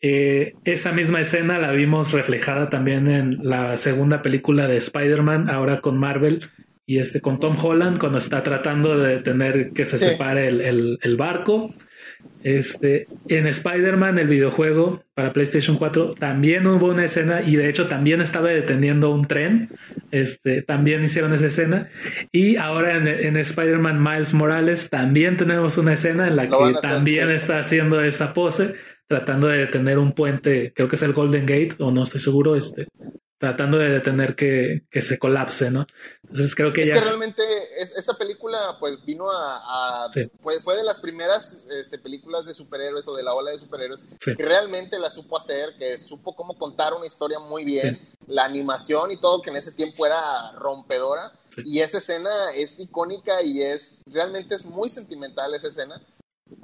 Eh, esa misma escena la vimos reflejada también en la segunda película de Spider-Man, ahora con Marvel, y este con Tom Holland cuando está tratando de tener que se separe el, barco. Este, en Spider-Man, el videojuego para PlayStation 4, también hubo una escena y de hecho también estaba deteniendo un tren. Este, también hicieron esa escena. Y ahora en, en Spider-Man Miles Morales también tenemos una escena en la que también está haciendo esa pose, tratando de detener un puente, creo que es el Golden Gate, o no estoy seguro, este, tratando de detener que, que, se colapse, ¿no? Entonces creo que es ya... que realmente es, esa película pues vino a... a pues, fue de las primeras este, películas de superhéroes o de la ola de superhéroes que realmente la supo hacer, que supo cómo contar una historia muy bien, la animación y todo que en ese tiempo era rompedora. Y esa escena es icónica y es realmente es muy sentimental esa escena.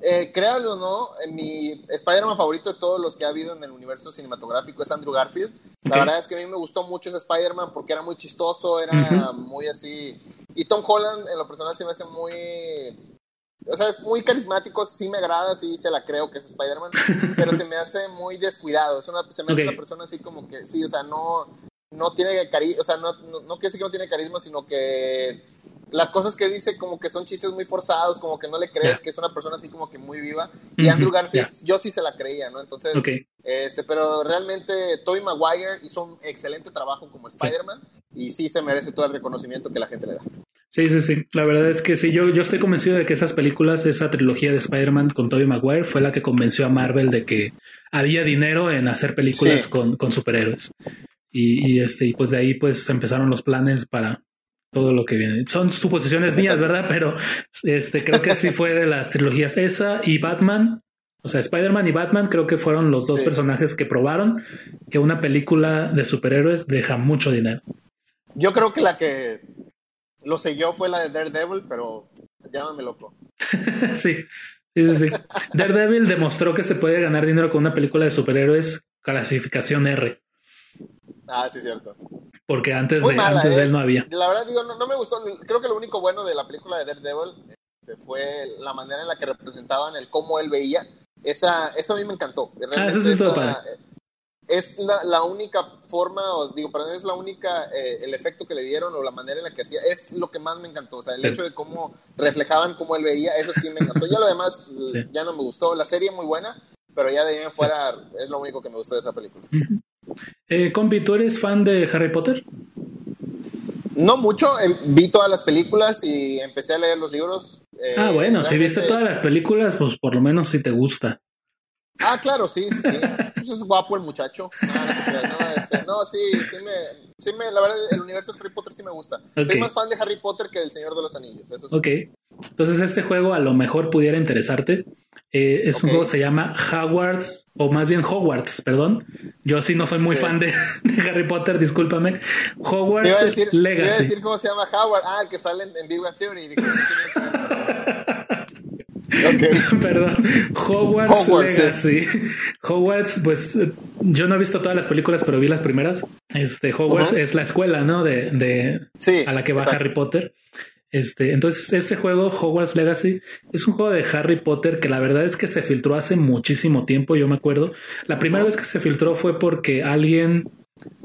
Eh, créalo o no, mi Spider-Man favorito de todos los que ha habido en el universo cinematográfico es Andrew Garfield. La verdad es que a mí me gustó mucho ese Spider-Man porque era muy chistoso, era muy así. Y Tom Holland, en lo personal, se me hace muy. O sea, es muy carismático, sí me agrada, sí se la creo que es Spider-Man, pero se me hace muy descuidado. Es una, se me hace una persona así como que, sí, o sea, no, no tiene carisma, o sea, no, no, no quiere decir que no tiene carisma, sino que las cosas que dice como que son chistes muy forzados, como que no le crees que es una persona así como que muy viva. Y Andrew Garfield, yo sí se la creía, ¿no? Entonces, este, pero realmente Tobey Maguire hizo un excelente trabajo como Spider-Man y sí se merece todo el reconocimiento que la gente le da. Sí, sí, sí. La verdad es que sí, yo, yo estoy convencido de que esas películas, esa trilogía de Spider-Man con Tobey Maguire fue la que convenció a Marvel de que había dinero en hacer películas con, con, superhéroes. Y, y, este, y pues de ahí pues empezaron los planes para, todo lo que viene. Son suposiciones mías, ¿verdad? Pero este, creo que sí fue de las trilogías esa y Batman. O sea, Spider-Man y Batman creo que fueron los dos personajes que probaron que una película de superhéroes deja mucho dinero. Yo creo que la que lo siguió fue la de Daredevil, pero llámame loco. sí, sí, sí, sí. Daredevil demostró que se puede ganar dinero con una película de superhéroes clasificación R. Ah, sí, cierto. Porque antes, de, antes de él ¿eh? no había. La verdad, digo, no, me gustó. Creo que lo único bueno de la película de Daredevil este, fue la manera en la que representaban el cómo él veía. Esa, eso a mí me encantó. ah, eso sí esa, es la, la, única forma, o digo, perdón, es la única, eh, el efecto que le dieron o la manera en la que hacía, es lo que más me encantó. O sea, el hecho de cómo reflejaban cómo él veía, eso sí me encantó. Ya lo demás ya no me gustó. La serie muy buena, pero ya de ahí en fuera es lo único que me gustó de esa película. Eh, compi, ¿tú eres fan de Harry Potter? No mucho, em, vi todas las películas y empecé a leer los libros. Eh, ah, bueno, si viste todas las películas, pues por lo menos si te gusta. Ah, claro, sí, sí, sí. Pues es guapo el muchacho. No, este, no, sí, sí me, sí me, la verdad, el universo de Harry Potter sí me gusta. Soy más fan de Harry Potter que del Señor de los Anillos. Eso sí. Ok. Entonces este juego a lo mejor pudiera interesarte. Eh, es un juego que se llama Hogwarts, o más bien Hogwarts, perdón. Yo sí no soy muy fan de, Harry Potter, discúlpame. Hogwarts iba a decir, Legacy. iba a decir cómo se llama Howard. Ah, el que sale en, Big Bang Theory. Okay. Perdón. Hogwarts, Legacy. Hogwarts, pues yo no he visto todas las películas, pero vi las primeras. Este, Hogwarts es la escuela, ¿no? De, de a la que va Harry Potter. Este, entonces, este juego, Hogwarts Legacy, es un juego de Harry Potter que la verdad es que se filtró hace muchísimo tiempo, yo me acuerdo. La primera vez que se filtró fue porque alguien,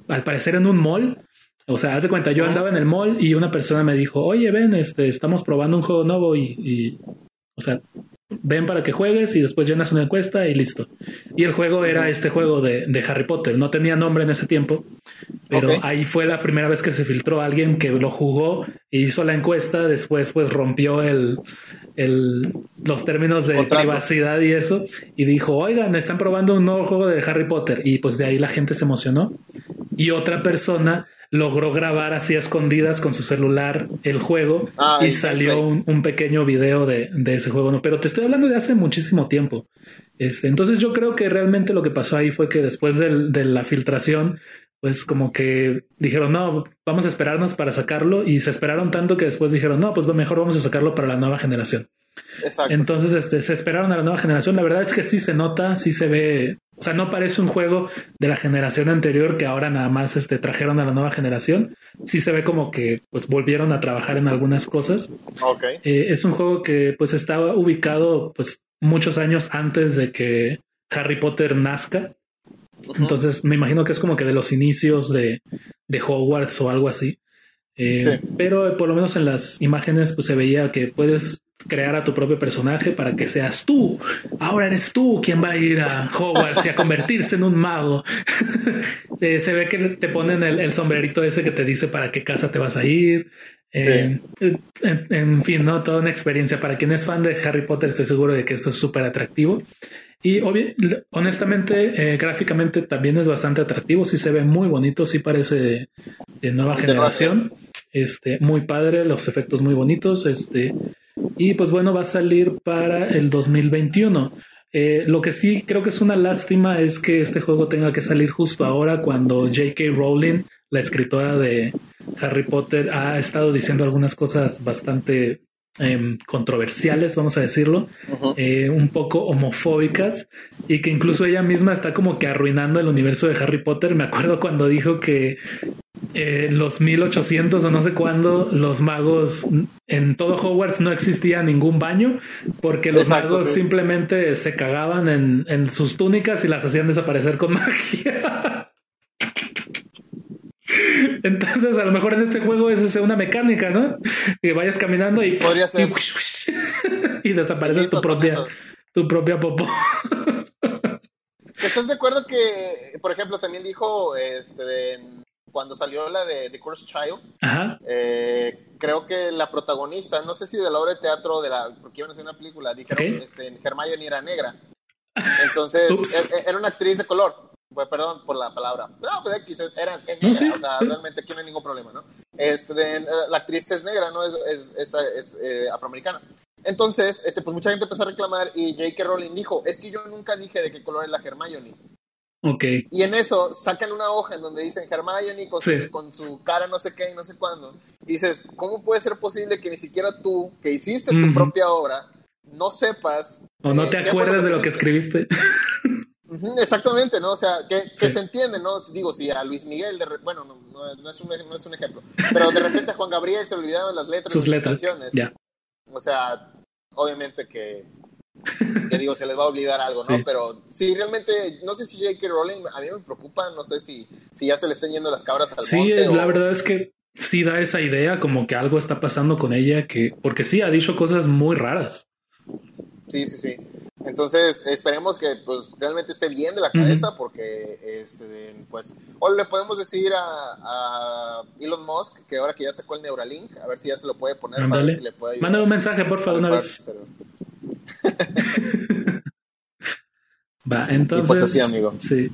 al parecer en un mall, o sea, haz de cuenta, yo andaba en el mall y una persona me dijo, oye, ven, este, estamos probando un juego nuevo y, y o sea, ven para que juegues y después llenas una encuesta y listo. Y el juego era este juego de, de Harry Potter. No tenía nombre en ese tiempo, pero ahí fue la primera vez que se filtró alguien que lo jugó e hizo la encuesta. Después, pues rompió el, el, los términos de privacidad y eso. Y dijo, oigan, están probando un nuevo juego de Harry Potter. Y pues de ahí la gente se emocionó. Y otra persona logró grabar así a escondidas con su celular el juego ah, y salió un, pequeño video de, ese juego. No, pero te estoy hablando de hace muchísimo tiempo. Este, entonces yo creo que realmente lo que pasó ahí fue que después de la filtración, pues como que dijeron, no, vamos a esperarnos para sacarlo y se esperaron tanto que después dijeron, no, pues mejor vamos a sacarlo para la nueva generación. Exacto. Entonces, este, se esperaron a la nueva generación. La verdad es que sí se nota, sí se ve o sea, no parece un juego de la generación anterior que ahora nada más este, trajeron a la nueva generación. Sí se ve como que pues volvieron a trabajar en algunas cosas. Okay. Eh, es un juego que pues estaba ubicado pues muchos años antes de que Harry Potter nazca. Entonces me imagino que es como que de los inicios de, de Hogwarts o algo así. Eh, pero por lo menos en las imágenes pues se veía que puedes crear a tu propio personaje para que seas tú. Ahora eres tú quien va a ir a Hogwarts y a convertirse en un mago. Eh, se ve que te ponen el, sombrerito ese que te dice para qué casa te vas a ir. Eh, en, fin, ¿no? Toda una experiencia. Para quien es fan de Harry Potter, estoy seguro de que esto es súper atractivo. Y honestamente, eh, gráficamente también es bastante atractivo. Sí se ve muy bonito, sí parece de, nueva generación. Este, muy padre, los efectos muy bonitos. Este, y pues bueno, va a salir para el 2021. Eh, lo que sí creo que es una lástima es que este juego tenga que salir justo ahora cuando J.K. Rowling, la escritora de Harry Potter, ha estado diciendo algunas cosas bastante Em, controversiales, vamos a decirlo, eh, un poco homofóbicas y que incluso ella misma está como que arruinando el universo de Harry Potter. Me acuerdo cuando dijo que eh, en los 1800 o no sé cuándo los magos en todo Hogwarts no existía ningún baño porque los magos simplemente se cagaban en, en sus túnicas y las hacían desaparecer con magia. Entonces, a lo mejor en este juego es una mecánica, ¿no? Que vayas caminando y. Podría ser. Y, desapareces tu propia, tu propia popó. ¿Estás de acuerdo que, por ejemplo, también dijo este, cuando salió la de The Cursed Child? Eh, creo que la protagonista, no sé si de la obra de teatro, de la, porque iban a hacer una película, dijeron que este, Hermione era negra. Entonces, e, e, era una actriz de color. Pues, perdón por la palabra. No, pues era, negra, o sea, realmente aquí no hay ningún problema, ¿no? Este, eh, la actriz es negra, ¿no? Es, es, es, eh, afroamericana. Entonces, este, pues mucha gente empezó a reclamar y J.K. Rowling dijo, es que yo nunca dije de qué color es la Hermione. Ok. Y en eso sacan una hoja en donde dicen Hermione con, su, con su cara no sé qué y no sé cuándo. Y dices, ¿cómo puede ser posible que ni siquiera tú, que hiciste tu propia obra, no sepas... O no eh, te acuerdas de lo que escribiste. exactamente, ¿no? O sea, que, se entiende, ¿no? Digo, si a Luis Miguel, de bueno, no, no, es un, no, es un, ejemplo, pero de repente a Juan Gabriel se olvidaron las letras sus, letras. canciones. O sea, obviamente que, que, digo, se les va a olvidar algo, ¿no? Pero sí, realmente, no sé si J.K. Rowling, a mí me preocupa, no sé si, si ya se le están yendo las cabras al sí, la verdad es que sí da esa idea como que algo está pasando con ella, que porque sí ha dicho cosas muy raras. Sí, sí, sí. Entonces, esperemos que pues realmente esté bien de la cabeza porque este pues o le podemos decir a, Elon Musk que ahora que ya sacó el Neuralink, a ver si ya se lo puede poner para ver si le puede Mándale un mensaje, por favor, una vez. Va, entonces. pues así, amigo. Sí.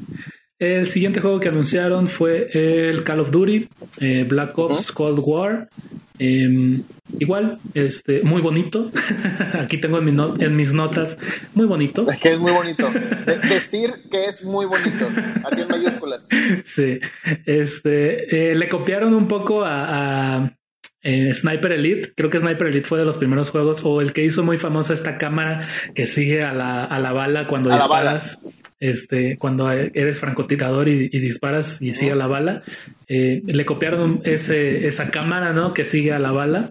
El siguiente juego que anunciaron fue el Call of Duty, eh, Black Ops Cold War. Em, igual, este, muy bonito. Aquí tengo en, en, mis notas, muy bonito. Es que es muy bonito. decir que es muy bonito, así en mayúsculas. Sí, este, eh, le copiaron un poco a, eh, Sniper Elite. Creo que Sniper Elite fue de los primeros juegos, o el que hizo muy famosa esta cámara que sigue a la, a la bala cuando disparas este, cuando eres francotirador y, disparas y sigue a la bala, eh, le copiaron ese, esa cámara, ¿no? Que sigue a la bala.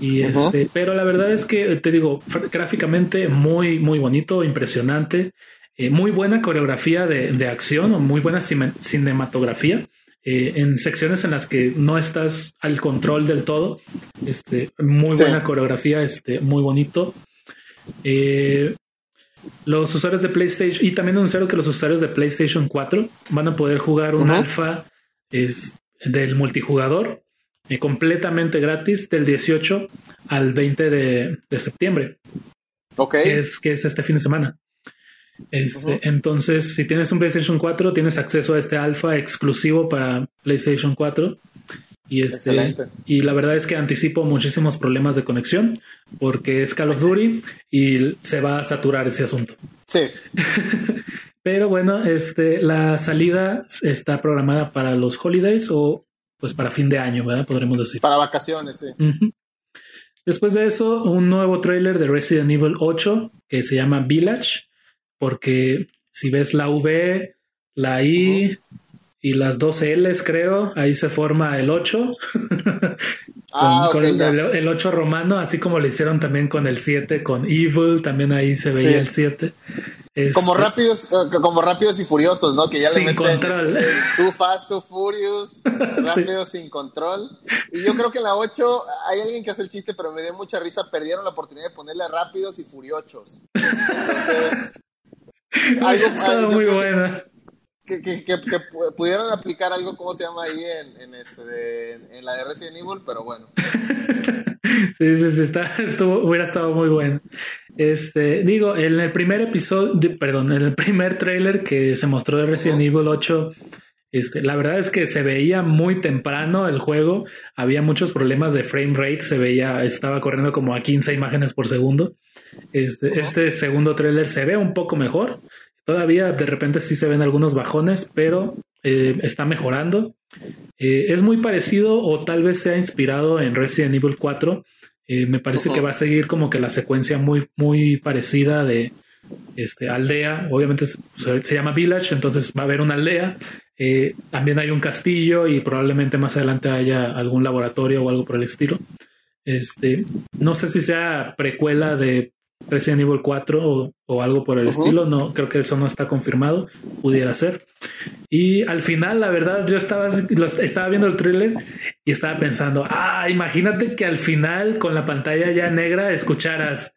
Y este, pero la verdad es que te digo, gráficamente muy, muy bonito, impresionante, eh, muy buena coreografía de, de acción o muy buena cinematografía. Eh, en secciones en las que no estás al control del todo, este, muy buena coreografía, este, muy bonito. Eh, los usuarios de PlayStation, y también anunciaron que los usuarios de PlayStation 4 van a poder jugar un alfa es, del multijugador eh, completamente gratis del 18 al 20 de, septiembre. Ok. es, que es este fin de semana. Este, entonces, si tienes un PlayStation 4, tienes acceso a este alfa exclusivo para PlayStation 4. Y, este, y la verdad es que anticipo muchísimos problemas de conexión porque es Call of Duty y se va a saturar ese asunto. Sí. Pero bueno, este, la salida está programada para los holidays o pues para fin de año, ¿verdad? Podremos decir. Para vacaciones, sí. Después de eso, un nuevo trailer de Resident Evil 8 que se llama Village, porque si ves la V, la I, y las dos L's, creo, ahí se forma el 8. ah, el, 8 romano, así como lo hicieron también con el 7, con Evil, también ahí se veía el 7. como este, rápidos, eh, como rápidos y furiosos, ¿no? Que ya le meten control. Este, Too Fast, Too Furious, rápidos sin control. Y yo creo que en la 8 hay alguien que hace el chiste, pero me dio mucha risa. Perdieron la oportunidad de ponerle rápidos y furiosos. Entonces, algo, muy buena. Que, que, que, pudieran aplicar algo, ¿cómo se llama ahí en, en este en la de Resident Evil? Pero bueno. sí, sí, sí, está, estuvo, hubiera estado muy bueno. Este, digo, en el primer episodio, perdón, en el primer trailer que se mostró de Resident Evil 8, este, la verdad es que se veía muy temprano el juego, había muchos problemas de frame rate, se veía, estaba corriendo como a 15 imágenes por segundo. Este, este segundo trailer se ve un poco mejor, todavía de repente sí se ven algunos bajones, pero eh, está mejorando. Eh, es muy parecido o tal vez sea inspirado en Resident Evil 4 eh, me parece que va a seguir como que la secuencia muy, muy parecida de este, aldea. Obviamente se, llama Village, entonces va a haber una aldea. Eh, también hay un castillo y probablemente más adelante haya algún laboratorio o algo por el estilo. Este, no sé si sea precuela de Resident Evil 4 o, algo por el estilo, no, creo que eso no está confirmado, pudiera ser. Y al final, la verdad, yo estaba, estaba viendo el thriller y estaba pensando, ah, imagínate que al final con la pantalla ya negra escucharas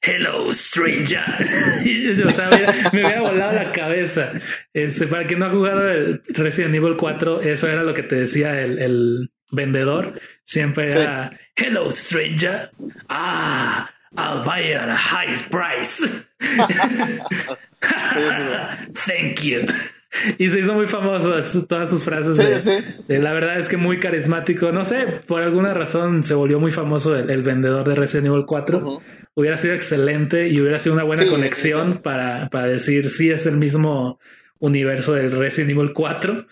Hello Stranger. o sea, me, había volado la cabeza. Este, para quien no ha jugado el Resident Evil 4, eso era lo que te decía el, vendedor. Siempre era Hello Stranger. Ah, I'll buy it at a high price. Thank you. Y se hizo muy famoso todas sus frases. de, la verdad es que muy carismático. No sé, por alguna razón se volvió muy famoso el, vendedor de Resident Evil 4. Hubiera sido excelente y hubiera sido una buena conexión para, para decir si es el mismo universo del Resident Evil 4.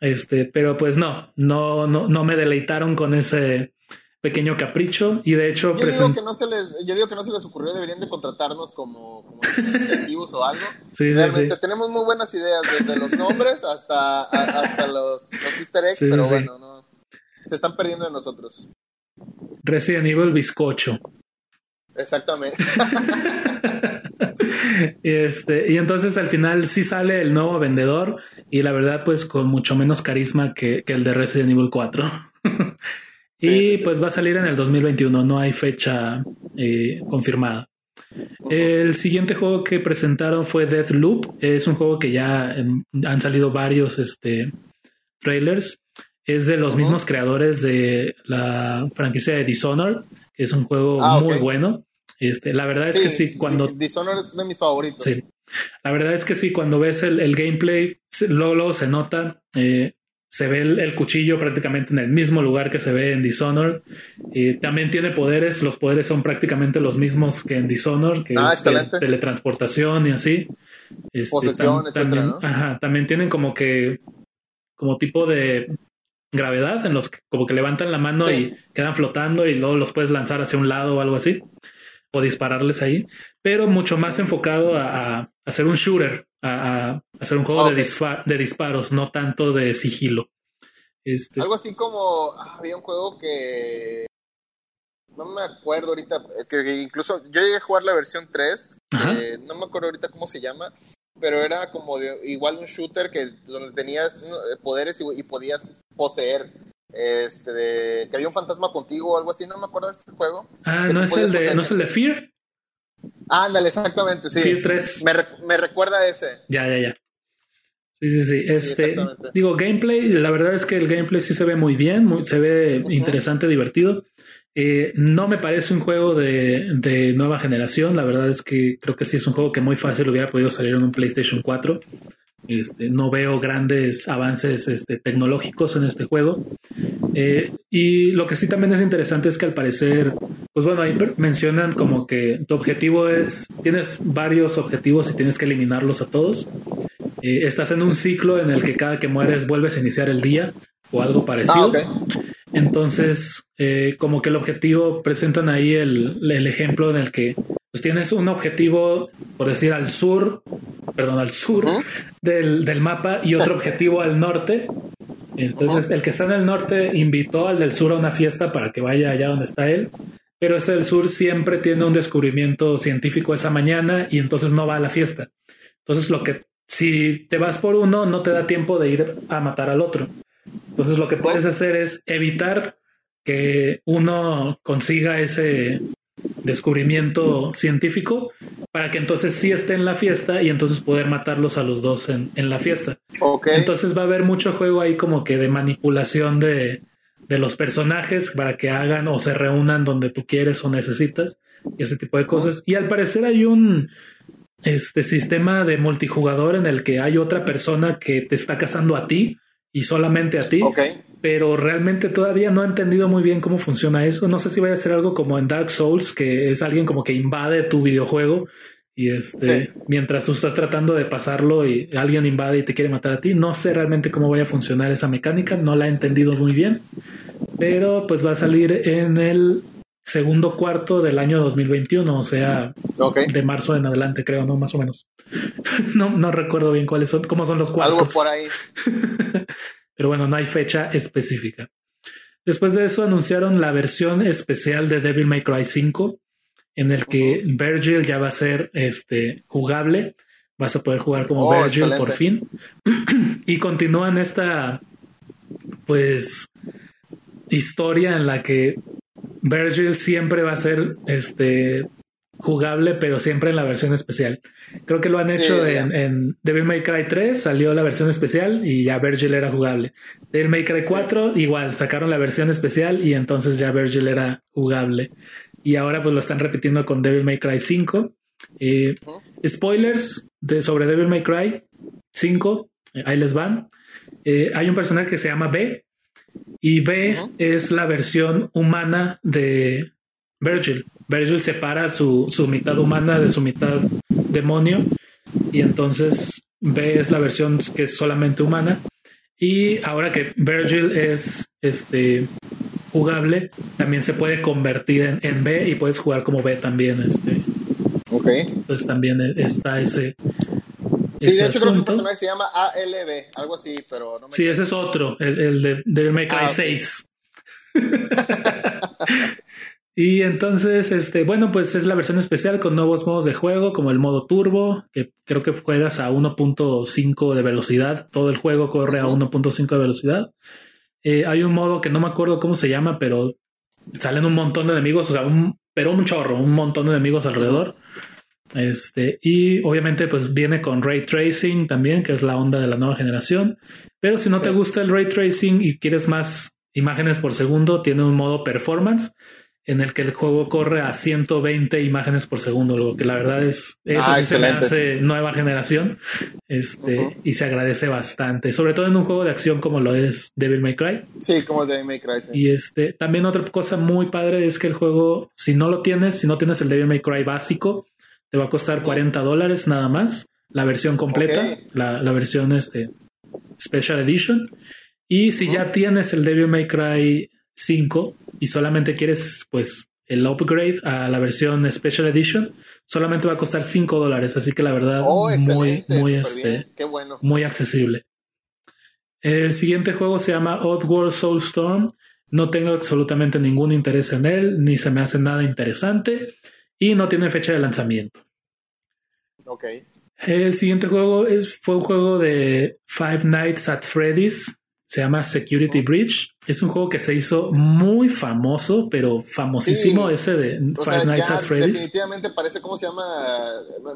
Este, pero pues no, no, no, no me deleitaron con ese, pequeño capricho y de hecho yo digo que no se les yo digo que no se les ocurrió deberían de contratarnos como, como creativos o algo. Sí, realmente tenemos muy buenas ideas desde los nombres hasta hasta los, los Easter eggs pero bueno no se están perdiendo de nosotros. Resident Evil bizcocho. Exactamente. Este y entonces al final sí sale el nuevo vendedor y la verdad pues con mucho menos carisma que, que el de Resident Evil 4 y pues va a salir en el 2021, no hay fecha eh, confirmada. El siguiente juego que presentaron fue Deathloop. Es un juego que ya em, han salido varios este, trailers. Es de los mismos creadores de la franquicia de Dishonored, que es un juego ah, muy bueno. Este, la verdad es que sí, cuando... Dishonored es uno de mis favoritos. Sí. La verdad es que sí, cuando ves el, gameplay, luego, se nota. Eh, se ve el, cuchillo prácticamente en el mismo lugar que se ve en Dishonored. Y también tiene poderes, los poderes son prácticamente los mismos que en Dishonored, que ah, es teletransportación y así. Este, Posesión, etcétera, también, Ajá, también tienen como que, como tipo de gravedad, en los que como que levantan la mano y quedan flotando y luego los puedes lanzar hacia un lado o algo así, o dispararles ahí, pero mucho más enfocado a hacer un shooter, a, hacer un juego de, de, disparos, no tanto de sigilo. Este... Algo así como ah, había un juego que no me acuerdo ahorita, que, incluso yo llegué a jugar la versión 3, no me acuerdo ahorita cómo se llama, pero era como de igual un shooter que donde tenías poderes y, podías poseer este de, que había un fantasma contigo o algo así, no me acuerdo de este juego. Ah, no es, el de, ¿no es el de Fear? Ándale, exactamente, sí. Me, recuerda a ese. Ya, ya, ya. Sí, sí, sí. Este, digo, gameplay, la verdad es que el gameplay sí se ve muy bien, se ve interesante, divertido. Eh, no me parece un juego de, nueva generación, la verdad es que creo que sí es un juego que muy fácil hubiera podido salir en un PlayStation 4. Este, no veo grandes avances este, tecnológicos en este juego. Eh, y lo que sí también es interesante es que al parecer, pues bueno, ahí mencionan como que tu objetivo es, tienes varios objetivos y tienes que eliminarlos a todos. Eh, estás en un ciclo en el que cada que mueres vuelves a iniciar el día o algo parecido. Ah, Entonces, eh, como que el objetivo, presentan ahí el, el ejemplo en el que pues tienes un objetivo, por decir, al sur, perdón, al sur del, del, mapa y otro objetivo al norte. Entonces, el que está en el norte invitó al del sur a una fiesta para que vaya allá donde está él, pero este del sur siempre tiene un descubrimiento científico esa mañana y entonces no va a la fiesta. Entonces lo que si te vas por uno no te da tiempo de ir a matar al otro. Entonces lo que puedes hacer es evitar que uno consiga ese descubrimiento científico para que entonces sí esté en la fiesta y entonces poder matarlos a los dos en, la fiesta. Entonces va a haber mucho juego ahí como que de manipulación de, de los personajes para que hagan o se reúnan donde tú quieres o necesitas y ese tipo de cosas. Y al parecer hay un este sistema de multijugador en el que hay otra persona que te está cazando a ti y solamente a ti. Pero realmente todavía no he entendido muy bien cómo funciona eso. No sé si vaya a ser algo como en Dark Souls, que es alguien como que invade tu videojuego y este, mientras tú estás tratando de pasarlo y alguien invade y te quiere matar a ti. No sé realmente cómo vaya a funcionar esa mecánica, no la he entendido muy bien. Pero pues va a salir en el segundo cuarto del año 2021, o sea, de marzo en adelante, creo, ¿no? Más o menos. no, no recuerdo bien cuáles son, cómo son los cuartos. Algo por ahí. Pero bueno, no hay fecha específica. Después de eso anunciaron la versión especial de Devil May Cry 5, en el que Virgil ya va a ser este, jugable. Vas a poder jugar como oh, Virgil por fin. y continúan esta, pues, historia en la que Virgil siempre va a ser este jugable, pero siempre en la versión especial. Creo que lo han hecho en, Devil May Cry 3, salió la versión especial y ya Virgil era jugable. Devil May Cry 4, igual, sacaron la versión especial y entonces ya Virgil era jugable. Y ahora pues lo están repitiendo con Devil May Cry 5. Eh, spoilers de, sobre Devil May Cry 5, eh, ahí les van. Eh, hay un personaje que se llama B, y B es la versión humana de Virgil. Virgil separa su, su mitad humana de su mitad demonio y entonces B es la versión que es solamente humana. Y ahora que Virgil es este jugable, también se puede convertir en, en B y puedes jugar como B también. Este. Ok. Entonces también está ese, Sí, de hecho creo que el personaje se llama ALB, algo así, pero no me Sí, ese es otro, el, el de Devil May Cry 6. y entonces, este, bueno, pues es la versión especial con nuevos modos de juego, como el modo turbo, que creo que juegas a 1.5 de velocidad, todo el juego corre a 1.5 de velocidad. Eh, hay un modo que no me acuerdo cómo se llama, pero salen un montón de enemigos, o sea, un, pero un chorro, un montón de enemigos alrededor. Este, y obviamente pues viene con ray tracing también, que es la onda de la nueva generación. Pero si no te gusta el ray tracing y quieres más imágenes por segundo, tiene un modo performance en el que el juego corre a 120 imágenes por segundo, lo que la verdad es eso ah, se hace nueva generación este, y se agradece bastante, sobre todo en un juego de acción como lo es Devil May Cry. Sí, como Devil May Cry. Y este, también otra cosa muy padre es que el juego, si no lo tienes, si no tienes el Devil May Cry básico, te va a costar 40 dólares nada más. La versión completa, la, versión este, Special Edition. Y si ya tienes el Devil May Cry 5 y solamente quieres pues el upgrade a la versión Special Edition, solamente va a costar 5 dólares. Así que la verdad, oh, muy, muy, este, muy accesible. El siguiente juego se llama Oddworld Soulstorm. No tengo absolutamente ningún interés en él, ni se me hace nada interesante y no tiene fecha de lanzamiento. Ok. El siguiente juego es, fue un juego de Five Nights at Freddy's. Se llama Security Breach. Es un juego que se hizo muy famoso, pero famosísimo ese de Five Nights at Freddy's. Definitivamente parece como se llama.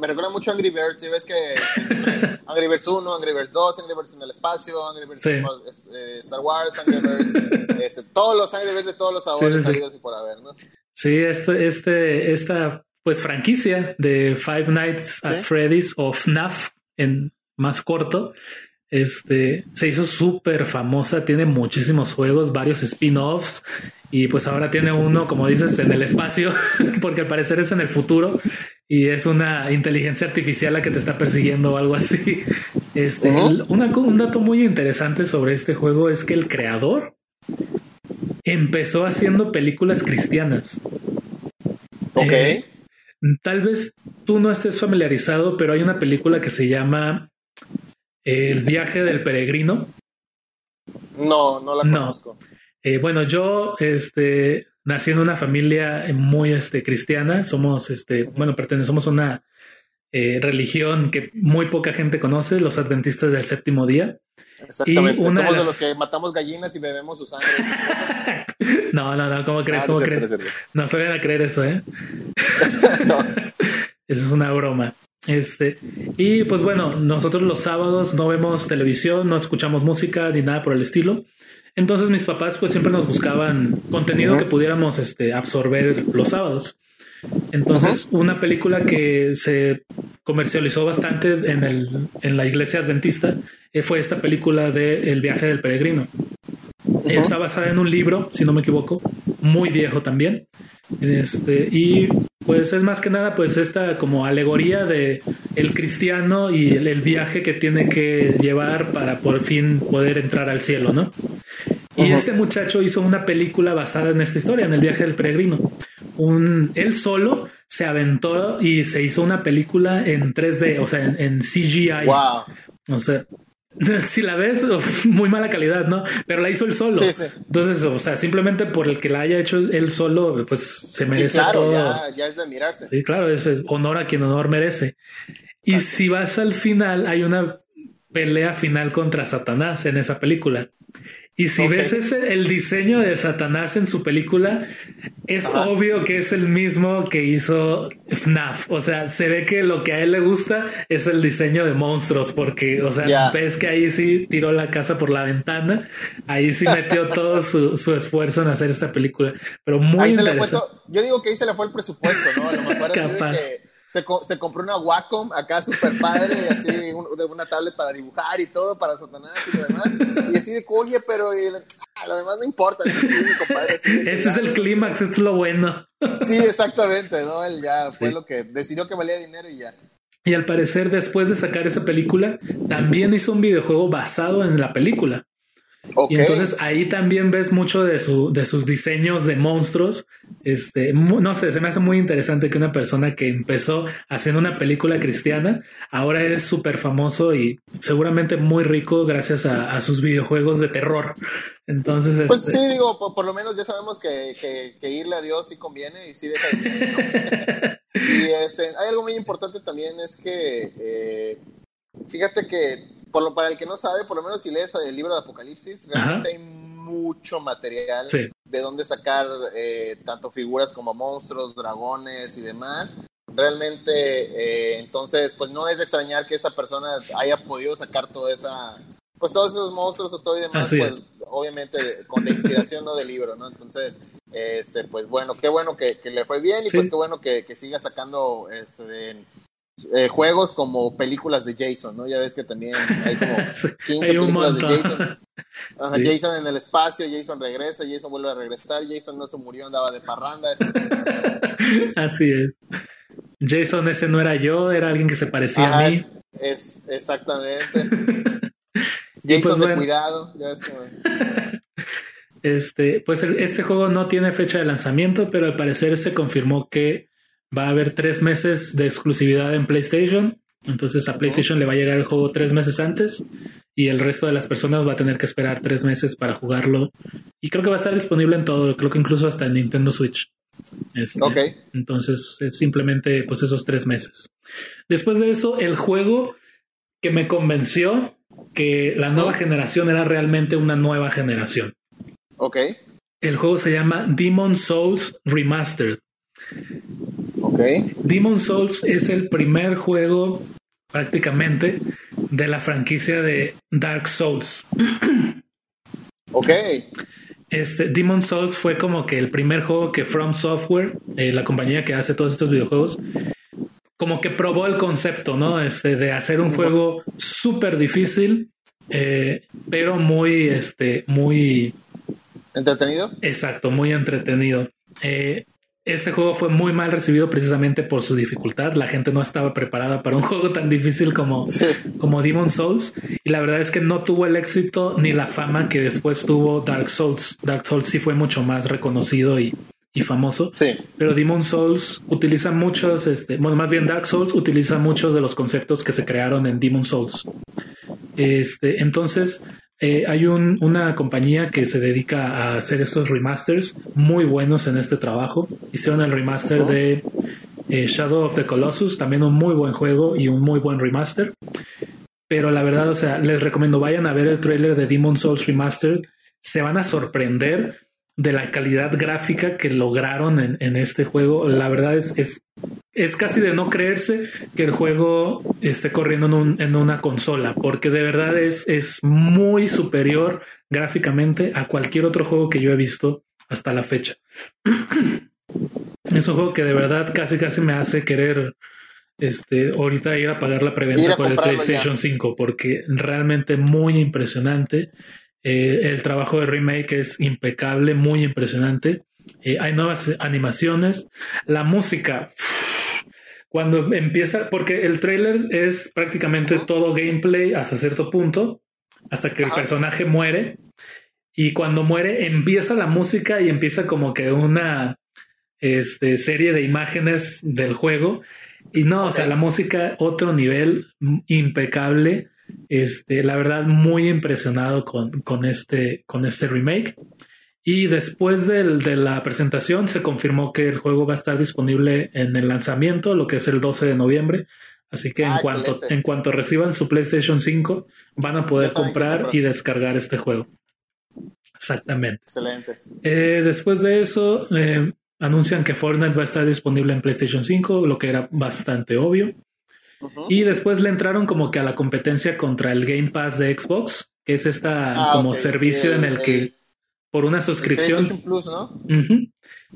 Me recuerda mucho a Angry Birds. Si ves que Angry Birds 1, Angry Birds 2, Angry Birds en el espacio, Angry Birds eh, Star Wars, Angry Birds. este, todos los Angry Birds de todos los sabores salidos y por haber, ¿no? Sí, este, este, esta pues franquicia de Five Nights at Freddy's o FNAF en más corto, este, se hizo súper famosa, tiene muchísimos juegos, varios spin-offs y pues ahora tiene uno, como dices, en el espacio, porque al parecer es en el futuro y es una inteligencia artificial la que te está persiguiendo o algo así. Este, un dato muy interesante sobre este juego es que el creador empezó haciendo películas cristianas. Ok. Eh, tal vez tú no estés familiarizado, pero hay una película que se llama El viaje del peregrino. No, no la conozco. Eh, bueno, yo este, nací en una familia muy este, cristiana. Somos, este, bueno, pertenecemos a una eh, religión que muy poca gente conoce, los adventistas del séptimo día. Exactamente. Somos de, los que matamos gallinas y bebemos su sangre. no, no, no, ¿cómo crees? ¿Cómo crees? No se vayan a creer eso, ¿eh? no. Eso es una broma. Este, y pues bueno, nosotros los sábados no vemos televisión, no escuchamos música ni nada por el estilo. Entonces mis papás pues siempre nos buscaban contenido que pudiéramos este, absorber los sábados. Entonces, una película que se comercializó bastante en, el, en la iglesia adventista eh, fue esta película de El viaje del peregrino. Está basada en un libro, si no me equivoco, muy viejo también. Este, y pues es más que nada pues esta como alegoría de el cristiano y el, viaje que tiene que llevar para por fin poder entrar al cielo, ¿no? Y este muchacho hizo una película basada en esta historia, en el viaje del peregrino. Un, él solo se aventó y se hizo una película en 3D, o sea, en, en CGI. Wow. O sea, si la ves, muy mala calidad, ¿no? Pero la hizo él solo. Sí, sí. Entonces, o sea, simplemente por el que la haya hecho él solo, pues se merece sí, claro, Ya, ya, es de admirarse. Sí, claro, es honor a quien honor merece. Y si vas al final, hay una pelea final contra Satanás en esa película. Y si ves ese, el diseño de Satanás en su película, es obvio que es el mismo que hizo FNAF. O sea, se ve que lo que a él le gusta es el diseño de monstruos, porque, o sea, ves que ahí sí tiró la casa por la ventana, ahí sí metió todo su, esfuerzo en hacer esta película. Pero muy interesante. yo digo que ahí se le fue el presupuesto, ¿no? A lo mejor Capaz se, se compró una Wacom acá super padre, así, de una tablet para dibujar y todo, para Satanás y lo demás. Y así de, oye, pero ah, lo demás no importa, Este es el clímax, esto es lo bueno. Sí, exactamente, ¿no? Él ya fue lo que decidió que valía dinero y ya. Y al parecer, después de sacar esa película, también hizo un videojuego basado en la película. Y entonces ahí también ves mucho de, su, de sus diseños de monstruos. Este, no sé, se me hace muy interesante que una persona que empezó haciendo una película cristiana ahora es súper famoso y seguramente muy rico gracias a, sus videojuegos de terror. Entonces, pues este sí, digo, por, lo menos ya sabemos que, que, irle a Dios sí conviene y sí deja dinero. y este, hay algo muy importante también es que, eh, fíjate que por lo, para el que no sabe, por lo menos si lees el libro de Apocalipsis, realmente hay mucho material de dónde sacar eh, tanto figuras como monstruos, dragones y demás. Realmente, eh, entonces, pues no es de extrañar que esta persona haya podido sacar toda esa, pues todos esos monstruos o todo y demás, pues obviamente con de inspiración no del libro, ¿no? Entonces, este, pues bueno, qué bueno que, le fue bien y pues qué bueno que, que siga sacando este de eh, juegos como películas de Jason, ¿no? Ya ves que también hay como 15 películas de Jason. Jason en el espacio, Jason regresa, Jason vuelve a regresar, Jason no se murió, andaba de parranda. Así es. Jason ese no era yo, era alguien que se parecía a mí. Es, exactamente. Jason pues de cuidado, ya ves como... Este, pues este juego no tiene fecha de lanzamiento, pero al parecer se confirmó que va a haber tres meses de exclusividad en PlayStation. Entonces a PlayStation le va a llegar el juego tres meses antes y el resto de las personas va a tener que esperar tres meses para jugarlo. Y creo que va a estar disponible en todo, creo que incluso hasta en Nintendo Switch. Este, ok. Entonces es simplemente pues esos tres meses. Después de eso, el juego que me convenció que la nueva generación era realmente una nueva generación. Ok. El juego se llama Demon Souls Remastered. Ok. Demon Souls es el primer juego prácticamente de la franquicia de Dark Souls. ok. Este, Demon Souls fue como que el primer juego que From Software, eh, la compañía que hace todos estos videojuegos, como que probó el concepto, ¿no? Este, de hacer un juego súper difícil, eh, pero muy, este, muy... ¿Entretenido? Exacto, muy entretenido. Eh, este juego fue muy mal recibido precisamente por su dificultad. La gente no estaba preparada para un juego tan difícil como, como Demon Souls. Y la verdad es que no tuvo el éxito ni la fama que después tuvo Dark Souls. Dark Souls sí fue mucho más reconocido y, y famoso. Sí. Pero Demon Souls utiliza muchos, este, bueno, más bien Dark Souls utiliza muchos de los conceptos que se crearon en Demon Souls. Este, entonces, eh, hay una compañía que se dedica a hacer estos remasters muy buenos en este trabajo. Hicieron el remaster de eh, Shadow of the Colossus, también un muy buen juego y un muy buen remaster. Pero la verdad, o sea, les recomiendo vayan a ver el trailer de Demon Souls Remastered. Se van a sorprender de la calidad gráfica que lograron en, este juego. La verdad es, es, es, casi de no creerse que el juego esté corriendo en, en, una consola, porque de verdad es, es muy superior gráficamente a cualquier otro juego que yo he visto hasta la fecha. es un juego que de verdad casi casi me hace querer este ahorita ir a pagar la preventa por el PlayStation 5 porque realmente muy impresionante eh, el trabajo de remake es impecable, muy impresionante. Eh, hay nuevas animaciones. La música, cuando empieza, porque el trailer es prácticamente todo gameplay hasta cierto punto, hasta que el personaje muere. Y cuando muere, empieza la música y empieza como que una este, serie de imágenes del juego. Y no, o sea, la música, otro nivel impecable. Este, la verdad, muy impresionado con, con, este, con este remake. Y después del, de la presentación se confirmó que el juego va a estar disponible en el lanzamiento, lo que es el 12 de noviembre. Así que en, ah, cuanto, en cuanto reciban su PlayStation 5, van a poder comprar y descargar este juego. Exactamente. Excelente. Eh, después de eso, eh, anuncian que Fortnite va a estar disponible en PlayStation 5, lo que era bastante obvio. Y después le entraron como que a la competencia contra el Game Pass de Xbox, que es esta ah, como servicio en el, que por una suscripción. Plus, ¿no?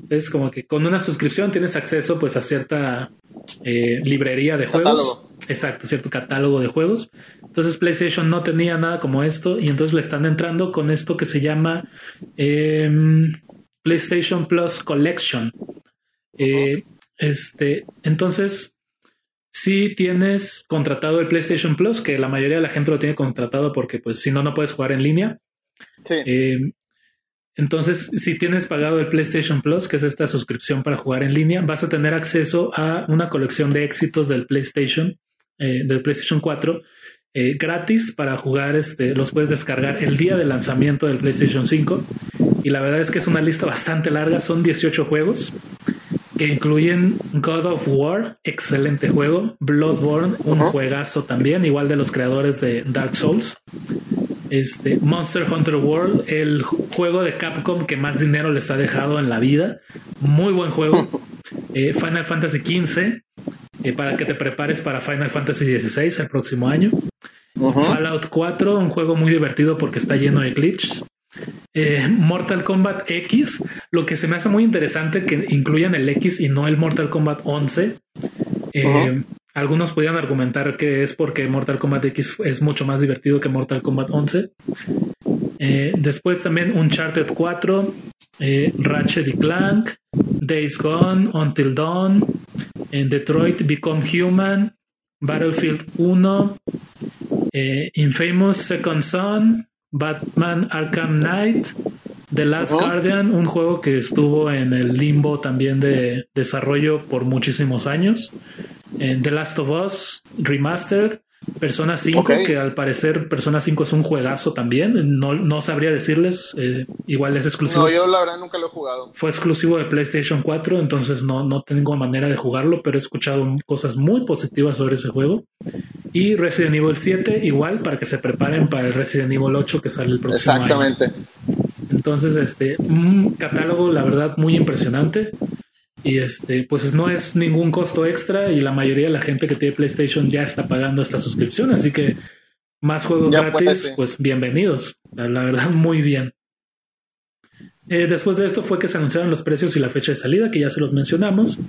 Es como que con una suscripción tienes acceso pues a cierta eh, librería de juegos. Exacto, cierto catálogo de juegos. Entonces PlayStation no tenía nada como esto y entonces le están entrando con esto que se llama em, PlayStation Plus Collection. Eh, este, entonces si tienes contratado el PlayStation Plus, que la mayoría de la gente lo tiene contratado porque pues si no, no puedes jugar en línea. Sí. Eh, entonces, si tienes pagado el PlayStation Plus, que es esta suscripción para jugar en línea, vas a tener acceso a una colección de éxitos del PlayStation, eh, del PlayStation 4, eh, gratis para jugar. Este, los puedes descargar el día de lanzamiento del PlayStation 5. Y la verdad es que es una lista bastante larga, son 18 juegos que incluyen God of War, excelente juego, Bloodborne, un juegazo también, igual de los creadores de Dark Souls. Este, Monster Hunter World, el juego de Capcom que más dinero les ha dejado en la vida. Muy buen juego. Eh, Final Fantasy XV, eh, para que te prepares para Final Fantasy XVI el próximo año. Fallout 4, un juego muy divertido porque está lleno de glitches. Eh, Mortal Kombat X, lo que se me hace muy interesante que incluyan el X y no el Mortal Kombat 11. Eh, algunos podrían argumentar que es porque Mortal Kombat X es mucho más divertido que Mortal Kombat 11. Eh, después también Uncharted 4, Ratchet y Clank, Days Gone, Until Dawn, Detroit Become Human, Battlefield 1, Infamous Second Son, Batman Arkham Knight, The Last Guardian, un juego que estuvo en el limbo también de desarrollo por muchísimos años. Eh, The Last of Us Remastered, Persona 5, que al parecer Persona 5 es un juegazo también. No, no sabría decirles, eh, igual es exclusivo. No, yo la verdad nunca lo he jugado. Fue exclusivo de PlayStation 4, entonces no, no tengo manera de jugarlo, pero he escuchado cosas muy positivas sobre ese juego. Y Resident Evil 7, igual, para que se preparen para el Resident Evil 8 que sale el próximo Exactamente. Entonces, este, un catálogo, la verdad, muy impresionante. Y este, pues no es ningún costo extra y la mayoría de la gente que tiene PlayStation ya está pagando esta suscripción, así que más juegos gratis, pues bienvenidos. La, verdad, muy bien. Eh, después de esto fue que se anunciaron los precios y la fecha de salida, que ya se los mencionamos.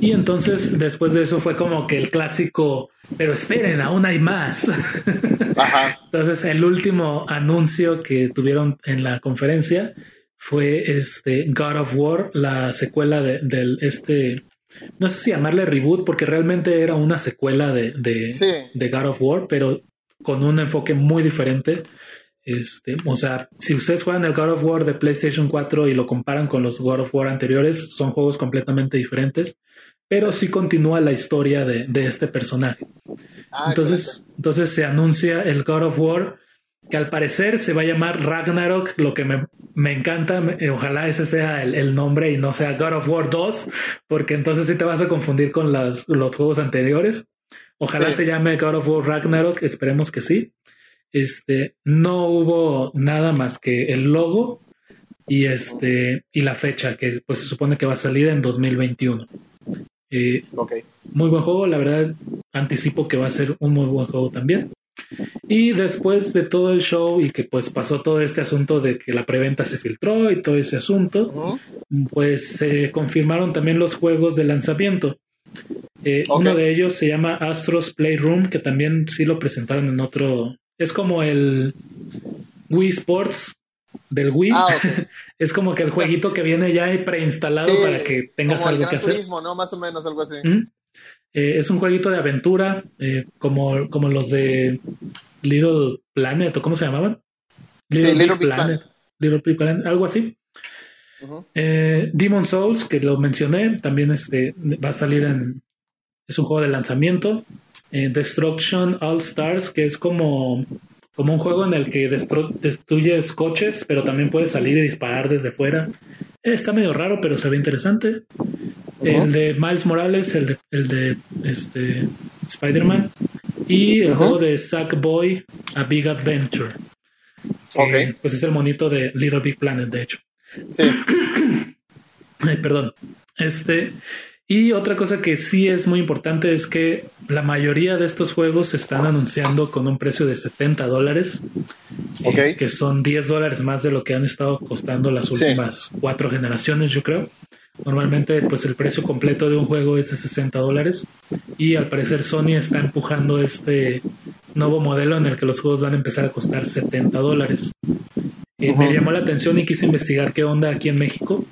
Y entonces, después de eso fue como que el clásico, pero esperen, aún hay más. Ajá. entonces, el último anuncio que tuvieron en la conferencia fue este God of War, la secuela de, del este, no sé si llamarle reboot, porque realmente era una secuela de, de, God of War, pero con un enfoque muy diferente. Este, o sea, si ustedes juegan el God of War de PlayStation 4 y lo comparan con los God of War anteriores, son juegos completamente diferentes, pero sí, continúa la historia de, de este personaje. Ah, entonces, entonces se anuncia el God of War que al parecer se va a llamar Ragnarok, lo que me, me encanta, ojalá ese sea el, nombre y no sea God of War 2, porque entonces sí te vas a confundir con las, los juegos anteriores. Ojalá se llame God of War Ragnarok, esperemos que sí. Este, no hubo nada más que el logo y este y la fecha que pues se supone que va a salir en 2021. Eh, Muy buen juego, la verdad anticipo que va a ser un muy buen juego también. Y después de todo el show y que pues pasó todo este asunto de que la preventa se filtró y todo ese asunto, pues se confirmaron también los juegos de lanzamiento. Eh, uno de ellos se llama Astros Playroom, que también sí lo presentaron en otro. Es como el Wii Sports del Wii. Ah, es como que el jueguito que viene ya preinstalado para que tengas algo que hacer. Turismo, ¿no? Más o menos algo así. Eh, es un jueguito de aventura, eh, como, como los de Little Planet, ¿o cómo se llamaban? Little, Big Planet. Little Big Planet, algo así. Eh, Demon Souls, que lo mencioné, también este, va a salir en. Es un juego de lanzamiento. Destruction All Stars, que es como como un juego en el que destruyes coches, pero también puedes salir y disparar desde fuera. Está medio raro, pero se ve interesante. El de Miles Morales, el de, el de este, Spider-Man. Y el juego de Sackboy, A Big Adventure. Okay. pues es el monito de Little Big Planet, de hecho. Sí. perdón. Este, y otra cosa que sí es muy importante es que la mayoría de estos juegos se están anunciando con un precio de 70 dólares, eh, que son 10 dólares más de lo que han estado costando las últimas cuatro generaciones, yo creo. Normalmente, pues el precio completo de un juego es de 60 dólares y al parecer Sony está empujando este nuevo modelo en el que los juegos van a empezar a costar 70 dólares. Eh, me llamó la atención y quise investigar qué onda aquí en México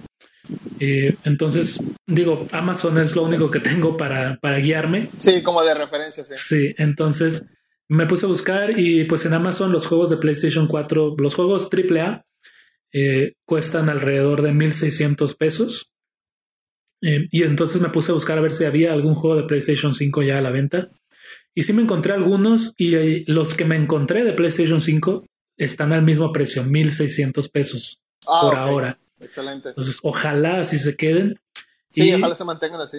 eh, entonces, digo, Amazon es lo único que tengo para, para guiarme. Sí, como de referencia, sí. Sí, entonces me puse a buscar y pues en Amazon los juegos de PlayStation 4, los juegos AAA, eh, cuestan alrededor de 1.600 pesos. Eh, y entonces me puse a buscar a ver si había algún juego de PlayStation 5 ya a la venta. Y sí me encontré algunos y los que me encontré de PlayStation 5 están al mismo precio, 1.600 pesos ah, por ahora. Excelente. Entonces, ojalá así se queden. Sí, ojalá se mantengan así.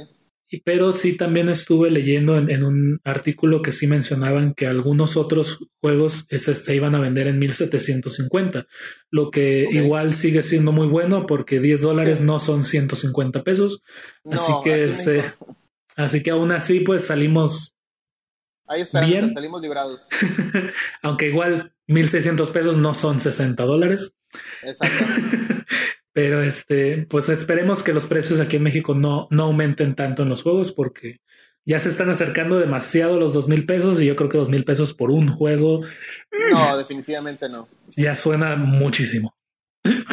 Pero sí también estuve leyendo en, un artículo que sí mencionaban que algunos otros juegos se iban a vender en 1750, lo que igual sigue siendo muy bueno porque 10 dólares no son 150 pesos. así que este, así que aún así pues salimos Hay esperanza, salimos librados. Aunque igual 1600 pesos no son 60 dólares. Exactamente. Pero este, pues esperemos que los precios aquí en México no, no aumenten tanto en los juegos porque ya se están acercando demasiado los dos mil pesos y yo creo que dos mil pesos por un juego. No, definitivamente no. Ya suena muchísimo.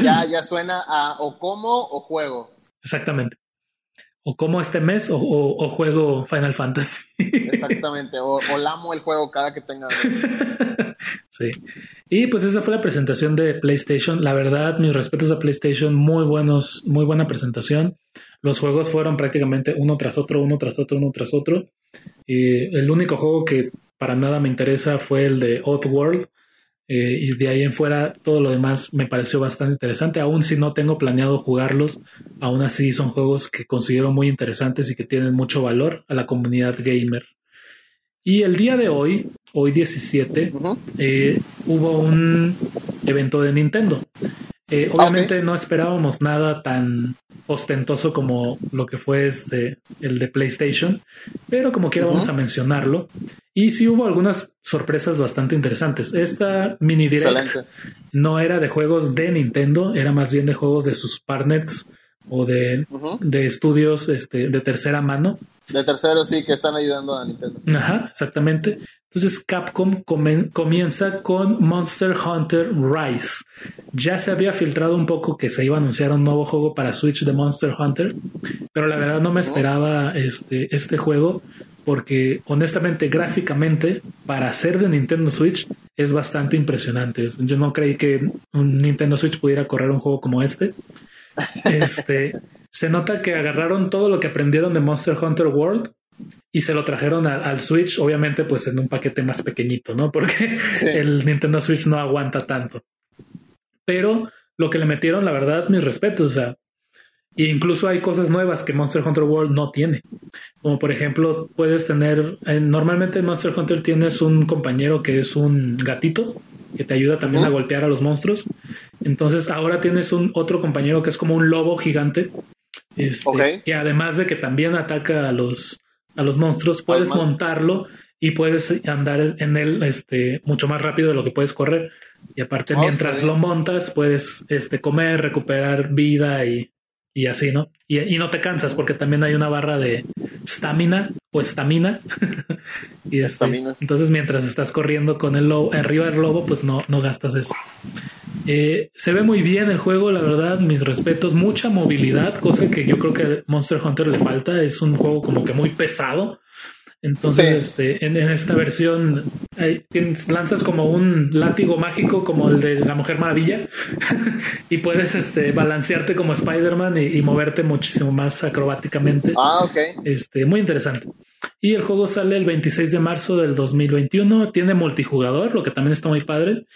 Ya, ya suena a o como o juego. Exactamente. O como este mes o, o, juego Final Fantasy. Exactamente. O, o lamo el juego cada que tenga. Sí. Y pues esa fue la presentación de PlayStation. La verdad, mis respetos a PlayStation, muy buenos, muy buena presentación. Los juegos fueron prácticamente uno tras otro, uno tras otro, uno tras otro. Y el único juego que para nada me interesa fue el de Oddworld. Eh, y de ahí en fuera todo lo demás me pareció bastante interesante. Aún si no tengo planeado jugarlos, aún así son juegos que considero muy interesantes y que tienen mucho valor a la comunidad gamer. Y el día de hoy, hoy 17, eh, hubo un evento de Nintendo. Eh, obviamente no esperábamos nada tan ostentoso como lo que fue este, el de PlayStation, pero como quiera vamos a mencionarlo. Y sí hubo algunas sorpresas bastante interesantes. Esta mini direct no era de juegos de Nintendo, era más bien de juegos de sus partners o de, de estudios este, de tercera mano de terceros sí que están ayudando a Nintendo. Ajá, exactamente. Entonces Capcom comienza con Monster Hunter Rise. Ya se había filtrado un poco que se iba a anunciar un nuevo juego para Switch de Monster Hunter, pero la verdad no me esperaba este, este juego porque honestamente gráficamente para ser de Nintendo Switch es bastante impresionante. Yo no creí que un Nintendo Switch pudiera correr un juego como este. Este, se nota que agarraron todo lo que aprendieron de Monster Hunter World y se lo trajeron al Switch, obviamente pues en un paquete más pequeñito, ¿no? Porque el Nintendo Switch no aguanta tanto. Pero lo que le metieron, la verdad, mis respetos, o sea, e incluso hay cosas nuevas que Monster Hunter World no tiene. Como por ejemplo, puedes tener, normalmente en Monster Hunter tienes un compañero que es un gatito, que te ayuda también a golpear a los monstruos. Entonces ahora tienes un otro compañero que es como un lobo gigante, este, que además de que también ataca a los, a los monstruos, puedes montarlo y puedes andar en él este, mucho más rápido de lo que puedes correr. Y aparte, mientras lo montas, puedes este, comer, recuperar vida y, y así, ¿no? Y, y, no te cansas porque también hay una barra de estamina o estamina. y estamina. Entonces, mientras estás corriendo con el lobo, arriba del lobo, pues no, no gastas eso. Eh, se ve muy bien el juego, la verdad, mis respetos, mucha movilidad, cosa que yo creo que Monster Hunter le falta. Es un juego como que muy pesado. Entonces, este, en, esta versión lanzas como un látigo mágico como el de la Mujer Maravilla y puedes este, balancearte como Spider-Man y, moverte muchísimo más acrobáticamente. Ah, ok. Este, muy interesante. Y el juego sale el 26 de marzo del 2021. Tiene multijugador, lo que también está muy padre.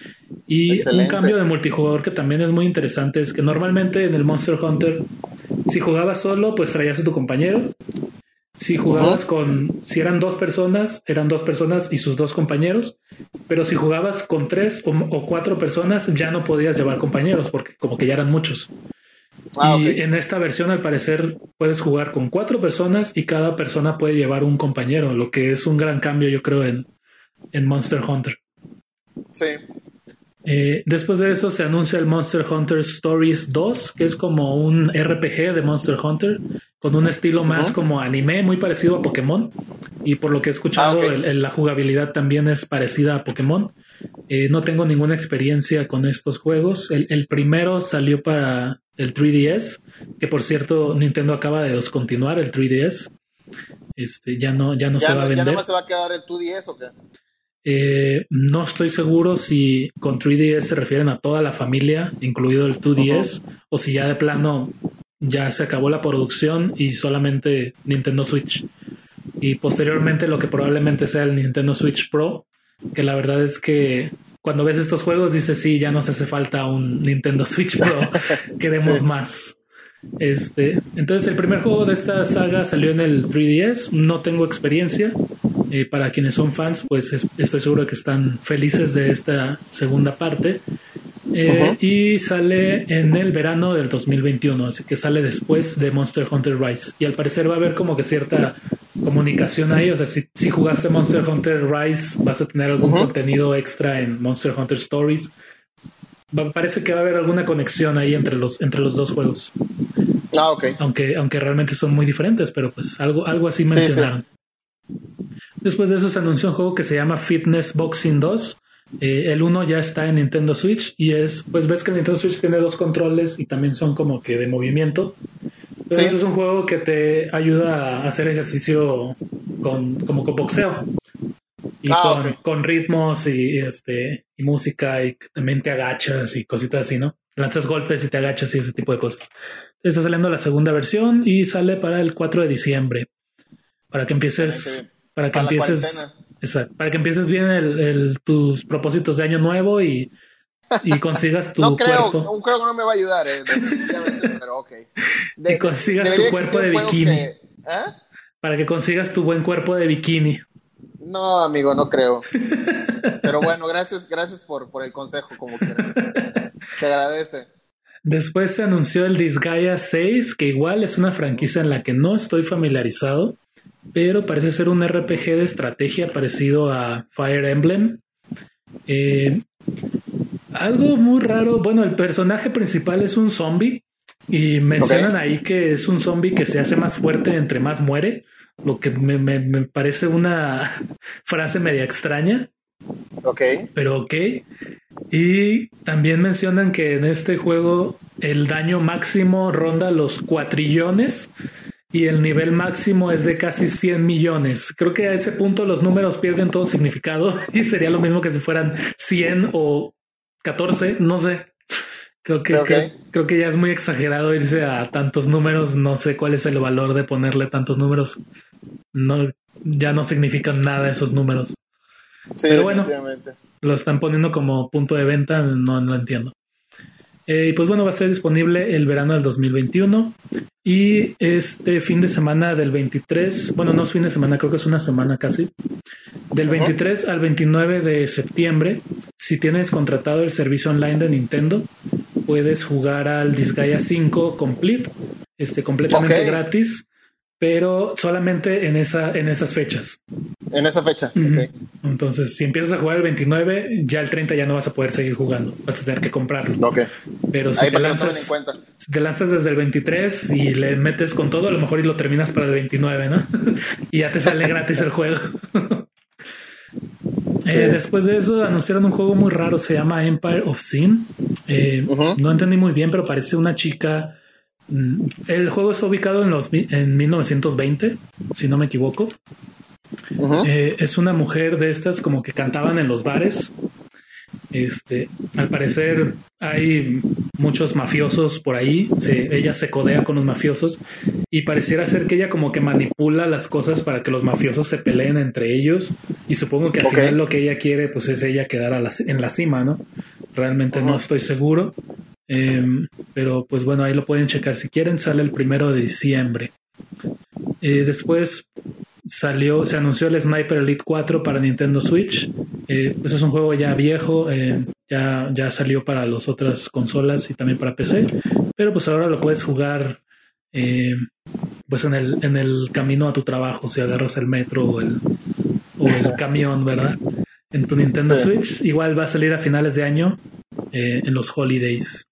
Y un cambio de multijugador que también es muy interesante es que normalmente en el Monster Hunter, si jugabas solo, pues traías a tu compañero. Si jugabas con, si eran dos personas, eran dos personas y sus dos compañeros, pero si jugabas con tres o, cuatro personas, ya no podías llevar compañeros porque como que ya eran muchos. Ah, y en esta versión, al parecer, puedes jugar con cuatro personas y cada persona puede llevar un compañero, lo que es un gran cambio, yo creo, en, en Monster Hunter. Sí. Eh, después de eso se anuncia el Monster Hunter Stories 2, que es como un RPG de Monster Hunter, con un estilo más como anime, muy parecido a Pokémon. Y por lo que he escuchado, ah, la jugabilidad también es parecida a Pokémon. Eh, no tengo ninguna experiencia con estos juegos. El, primero salió para el 3DS, que por cierto Nintendo acaba de descontinuar el 3DS. Este, ya no, ya no se va a vender. ¿Ya no se va a quedar el 2DS o qué? Eh, no estoy seguro si con 3DS se refieren a toda la familia, incluido el 2DS, o si ya de plano ya se acabó la producción y solamente Nintendo Switch. Y posteriormente lo que probablemente sea el Nintendo Switch Pro, que la verdad es que cuando ves estos juegos dices, sí, ya nos hace falta un Nintendo Switch Pro, queremos más. Este, entonces el primer juego de esta saga salió en el 3DS, no tengo experiencia. Eh, para quienes son fans, pues estoy seguro que están felices de esta segunda parte. Eh, y sale en el verano del 2021, así que sale después de Monster Hunter Rise. Y al parecer va a haber como que cierta comunicación ahí, o sea, si, si jugaste Monster Hunter Rise, vas a tener algún contenido extra en Monster Hunter Stories. parece que va a haber alguna conexión ahí entre los, entre los dos juegos. Ah, ok. Aunque, aunque realmente son muy diferentes, pero pues algo, algo así mencionaron. Después de eso se anunció un juego que se llama Fitness Boxing 2 eh, el 1 ya está en Nintendo Switch y es, pues ves que el Nintendo Switch tiene dos controles y también son como que de movimiento. Entonces es un juego que te ayuda a hacer ejercicio con, como con boxeo. Y ah, con, ritmos y, este y música y también te agachas y cositas así, ¿no? Lanzas golpes y te agachas y ese tipo de cosas. Está saliendo la segunda versión y sale para el 4 de diciembre. Para que empieces, para que empieces Exacto. Para que empieces bien el, tus propósitos de año nuevo y, y consigas tu no creo, cuerpo. Un juego no me va a ayudar, eh, definitivamente, pero ok. y consigas tu cuerpo de bikini. ¿eh? Para que consigas tu buen cuerpo de bikini. No, amigo, no creo. Pero bueno, gracias, gracias por, por el consejo, como quieras. Se agradece. Después se anunció el Disgaea 6, que igual es una franquicia en la que no estoy familiarizado pero parece ser un RPG de estrategia parecido a Fire Emblem. Eh, algo muy raro, bueno, el personaje principal es un zombie y mencionan ahí que es un zombie que se hace más fuerte entre más muere, lo que me, parece una frase media extraña. Ok. Pero ok. Y también mencionan que en este juego el daño máximo ronda los cuatrillones y el nivel máximo es de casi 100 millones. Creo que a ese punto los números pierden todo significado y sería lo mismo que si fueran 100 o 14, no sé. Creo que, creo, que ya es muy exagerado irse a tantos números. No sé cuál es el valor de ponerle tantos números. No, ya no significan nada esos números. Sí, Pero bueno, lo están poniendo como punto de venta, no, no entiendo. Eh, y pues bueno, va a ser disponible el verano del 2021 y este fin de semana del 23, bueno, no es fin de semana, creo que es una semana casi, del Ajá. 23 al 29 de septiembre, si tienes contratado el servicio online de Nintendo, puedes jugar al Disgaea 5 Complete, este, completamente gratis, pero solamente en, esa, en esas fechas. En esa fecha. Entonces, si empiezas a jugar el 29, ya el 30 ya no vas a poder seguir jugando. Vas a tener que comprarlo. Ok. Pero si Ahí te, lanzas, en cuenta. si te lanzas desde el 23 y le metes con todo, a lo mejor y lo terminas para el 29, ¿no? y ya te sale gratis el juego. Eh, después de eso anunciaron un juego muy raro, se llama Empire of Sin. Eh. No entendí muy bien, pero parece una chica. Mm, El juego está ubicado en, los, en 1920, si no me equivoco. Eh, es una mujer de estas como que cantaban en los bares. Este, al parecer hay muchos mafiosos por ahí. Se- ella se codea con los mafiosos y pareciera ser que ella como que manipula las cosas para que los mafiosos se peleen entre ellos. Y supongo que al final lo que ella quiere pues es ella quedar a la ci- en la cima, ¿no? Realmente no estoy seguro. Em, pero pues bueno, ahí lo pueden checar si quieren. Sale el primero de diciembre. Eh, después salió, se anunció el Sniper Elite 4 para Nintendo Switch. Eh, pues es un juego ya viejo, eh, ya, ya salió para las otras consolas y también para PC, pero pues ahora lo puedes jugar eh, pues en el, en el camino a tu trabajo, si agarras el metro o el, o el camión, ¿verdad? En tu Nintendo Sí. Switch. Igual va a salir a finales de año eh, en los holidays.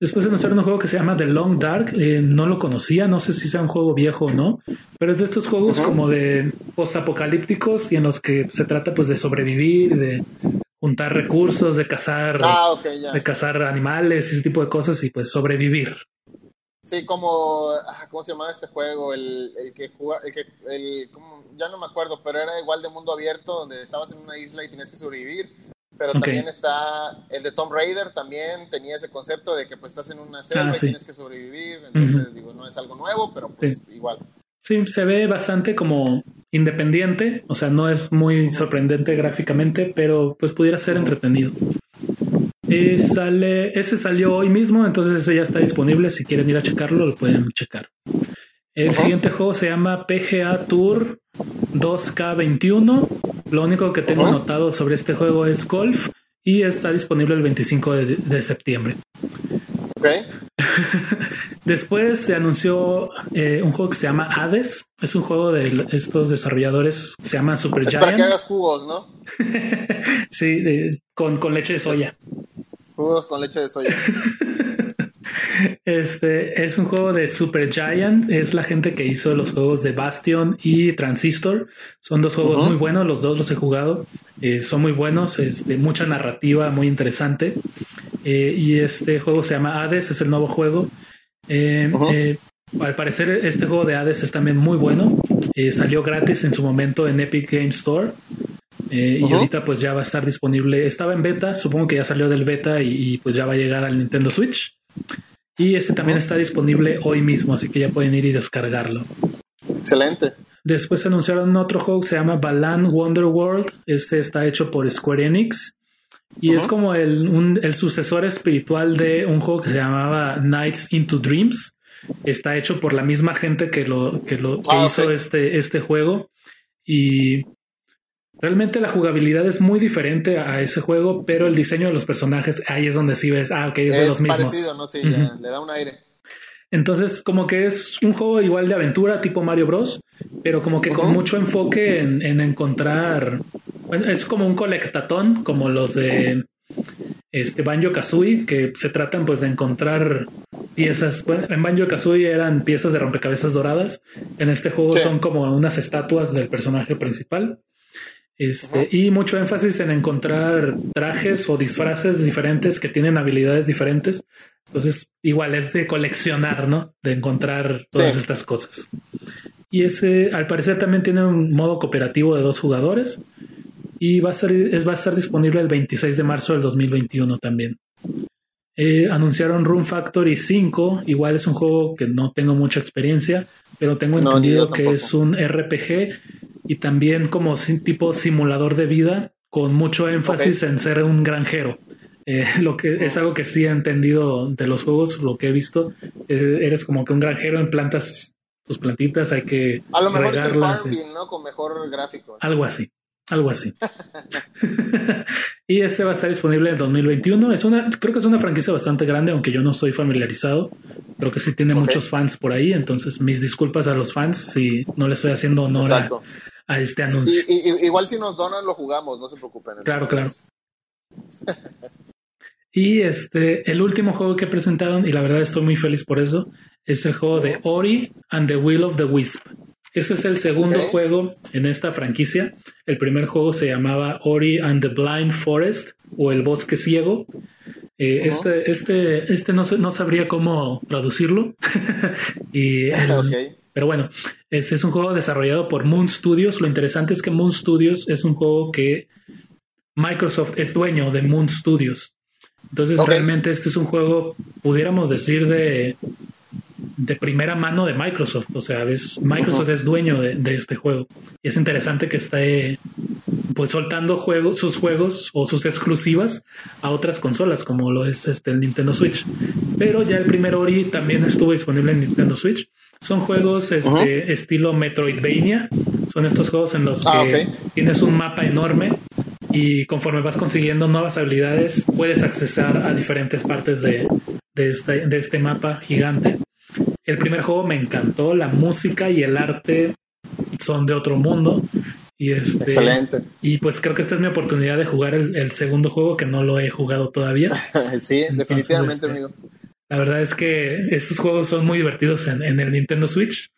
Después anunciaron un juego que se llama The Long Dark. eh, no lo conocía, no sé si sea un juego viejo o no, pero es de estos juegos como de post-apocalípticos y en los que se trata pues de sobrevivir, de juntar recursos, de cazar, Ah, ok, ya. de cazar animales y ese tipo de cosas y pues sobrevivir. Sí, como, ¿cómo se llamaba este juego? El, el que jugaba, el que, el, ¿cómo? ya no me acuerdo, pero era igual de mundo abierto, donde estabas en una isla y tenías que sobrevivir. Pero también está el de Tomb Raider, también tenía ese concepto de que pues estás en una selva Ah, y tienes que sobrevivir. Entonces, digo, no es algo nuevo, pero pues igual. Sí, se ve bastante como independiente, o sea, no es muy sorprendente gráficamente, pero pues pudiera ser entretenido. Eh, sale, ese salió hoy mismo, entonces ese ya está disponible. Si quieren ir a checarlo, lo pueden checar. El siguiente juego se llama PGA Tour 2K21. Lo único que tengo Ajá. notado sobre este juego es golf y está disponible el 25 de, de septiembre. ¿Ok? Después se anunció eh, un juego que se llama Hades. Es un juego de estos desarrolladores se llama Super Es para que Giant. hagas jugos, ¿no? sí, de- con, con leche de soya. Jugos con leche de soya. Este es un juego de Super Giant. Es la gente que hizo los juegos de Bastion y Transistor. Son dos juegos muy buenos. Los dos los he jugado. Eh, son muy buenos. Este, mucha narrativa, muy interesante. Eh, y este juego se llama Hades. Es el nuevo juego. Eh, al parecer este juego de Hades es también muy bueno. Salió gratis en su momento en Epic Game Store. Eh, Y ahorita pues ya va a estar disponible. Estaba en beta, supongo que ya salió del beta y, y, pues ya va a llegar al Nintendo Switch. Y este también está disponible hoy mismo, así que ya pueden ir y descargarlo. Excelente. Después anunciaron otro juego que se llama Balan Wonderworld. Este está hecho por Square Enix. Y es como el, un- el sucesor espiritual de un juego que se llamaba Nights into Dreams. Está hecho por la misma gente que lo que lo que Ah, hizo este, este juego. Y realmente la jugabilidad es muy diferente a ese juego, pero el diseño de los personajes, ahí es donde sí ves, ah, ok, es, de Es los mismos. parecido, ¿no? Sí, ya, le da un aire. Entonces, como que es un juego igual de aventura, tipo Mario Bros, pero como que con mucho enfoque en, en encontrar. Bueno, es como un colectatón, como los de este Banjo Kazooie, que se tratan pues de encontrar piezas. Bueno, en Banjo Kazooie eran piezas de rompecabezas doradas. En este juego Sí. son como unas estatuas del personaje principal. Este, Y mucho énfasis en encontrar trajes o disfraces diferentes que tienen habilidades diferentes. Entonces, igual es de coleccionar, ¿no? De encontrar todas Sí. estas cosas. Y ese, al parecer, también tiene un modo cooperativo de dos jugadores. Y va a, ser, es, va a estar disponible el 26 de marzo del 2021 también. Eh, anunciaron Room Factory 5. Igual es un juego que no tengo mucha experiencia, pero tengo entendido que es un RPG y también como tipo simulador de vida con mucho énfasis en ser un granjero. Eh, lo que es algo que sí he entendido de los juegos, lo que he visto, eh, eres como que un granjero en plantas tus plantitas, hay que a lo mejor es el farming, ¿no? Con mejor gráfico. Algo así, algo así. y este va a estar disponible en 2021. Es una, creo que es una franquicia bastante grande, aunque yo no soy familiarizado. Creo que sí tiene muchos fans por ahí, entonces mis disculpas a los fans si no le estoy haciendo honor a, este anuncio. Y, igual si nos donan lo jugamos, no se preocupen. Claro, claro. y este, el último juego que presentaron, y la verdad estoy muy feliz por eso, es el juego de Ori and the Will of the Wisp. Este es el segundo juego en esta franquicia. El primer juego se llamaba Ori and the Blind Forest o El Bosque Ciego. Eh, este, este, este no, no sabría cómo traducirlo. y Pero bueno, este es un juego desarrollado por Moon Studios. Lo interesante es que Moon Studios es un juego que Microsoft es dueño de Moon Studios. Entonces realmente este es un juego, pudiéramos decir, de, de primera mano de Microsoft. O sea, Microsoft es dueño de, este juego. Y es interesante que esté pues soltando juegos, sus juegos o sus exclusivas a otras consolas, como lo es este, el Nintendo Switch. Pero ya el primer Ori también estuvo disponible en Nintendo Switch. Son juegos este, estilo Metroidvania. Son estos juegos en los ah, que tienes un mapa enorme y conforme vas consiguiendo nuevas habilidades puedes accesar a diferentes partes de, de, este, de este mapa gigante. El primer juego me encantó, la música y el arte son de otro mundo. Y este, Excelente. Y pues creo que esta es mi oportunidad de jugar el, segundo juego que no lo he jugado todavía. sí, definitivamente, este, amigo. La verdad es que estos juegos son muy divertidos en, el Nintendo Switch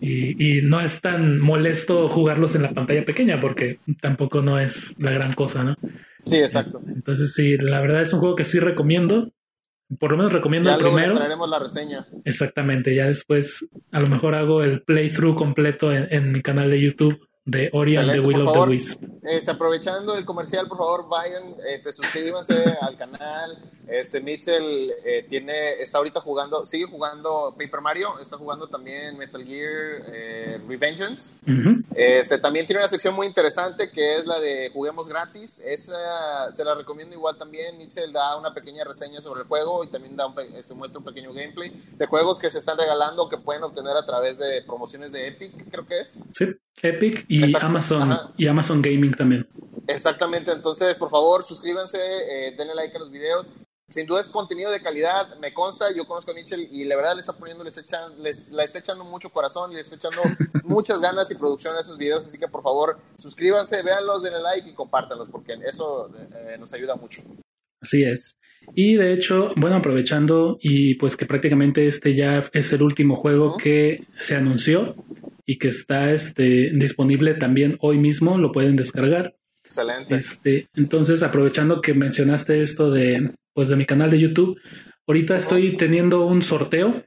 y, y, no es tan molesto jugarlos en la pantalla pequeña porque tampoco no es la gran cosa, ¿no? Sí, exacto. Entonces sí, la verdad es un juego que sí recomiendo. Por lo menos recomiendo el primero. traeremos la reseña. Exactamente, ya después a lo mejor hago el playthrough completo en mi canal de YouTube de Ori and the Will of the Wisp. Este, aprovechando el comercial, por favor, vayan, este, suscríbanse al canal. Este Mitchell eh, tiene, está ahorita jugando, sigue jugando Paper Mario, está jugando también Metal Gear eh, Revengeance. Este también tiene una sección muy interesante que es la de juguemos gratis. Esa se la recomiendo igual también. Mitchell da una pequeña reseña sobre el juego y también da este, muestra un pequeño gameplay de juegos que se están regalando que pueden obtener a través de promociones de Epic, creo que es. Sí, Epic y Amazon y Amazon Gaming también. Exactamente, entonces por favor suscríbanse, eh, denle like a los videos. Sin duda es contenido de calidad, me consta, yo conozco a Mitchell y la verdad le está poniendo, le está la está echando mucho corazón y le está echando muchas ganas y producción a esos videos, así que por favor suscríbanse, véanlos, denle like y compártanlos porque eso eh, nos ayuda mucho. Así es. Y de hecho, bueno, aprovechando y pues que prácticamente este ya es el último juego que se anunció y que está este, disponible también hoy mismo, lo pueden descargar. Excelente. Este, entonces, aprovechando que mencionaste esto de, pues, de mi canal de YouTube, ahorita estoy teniendo un sorteo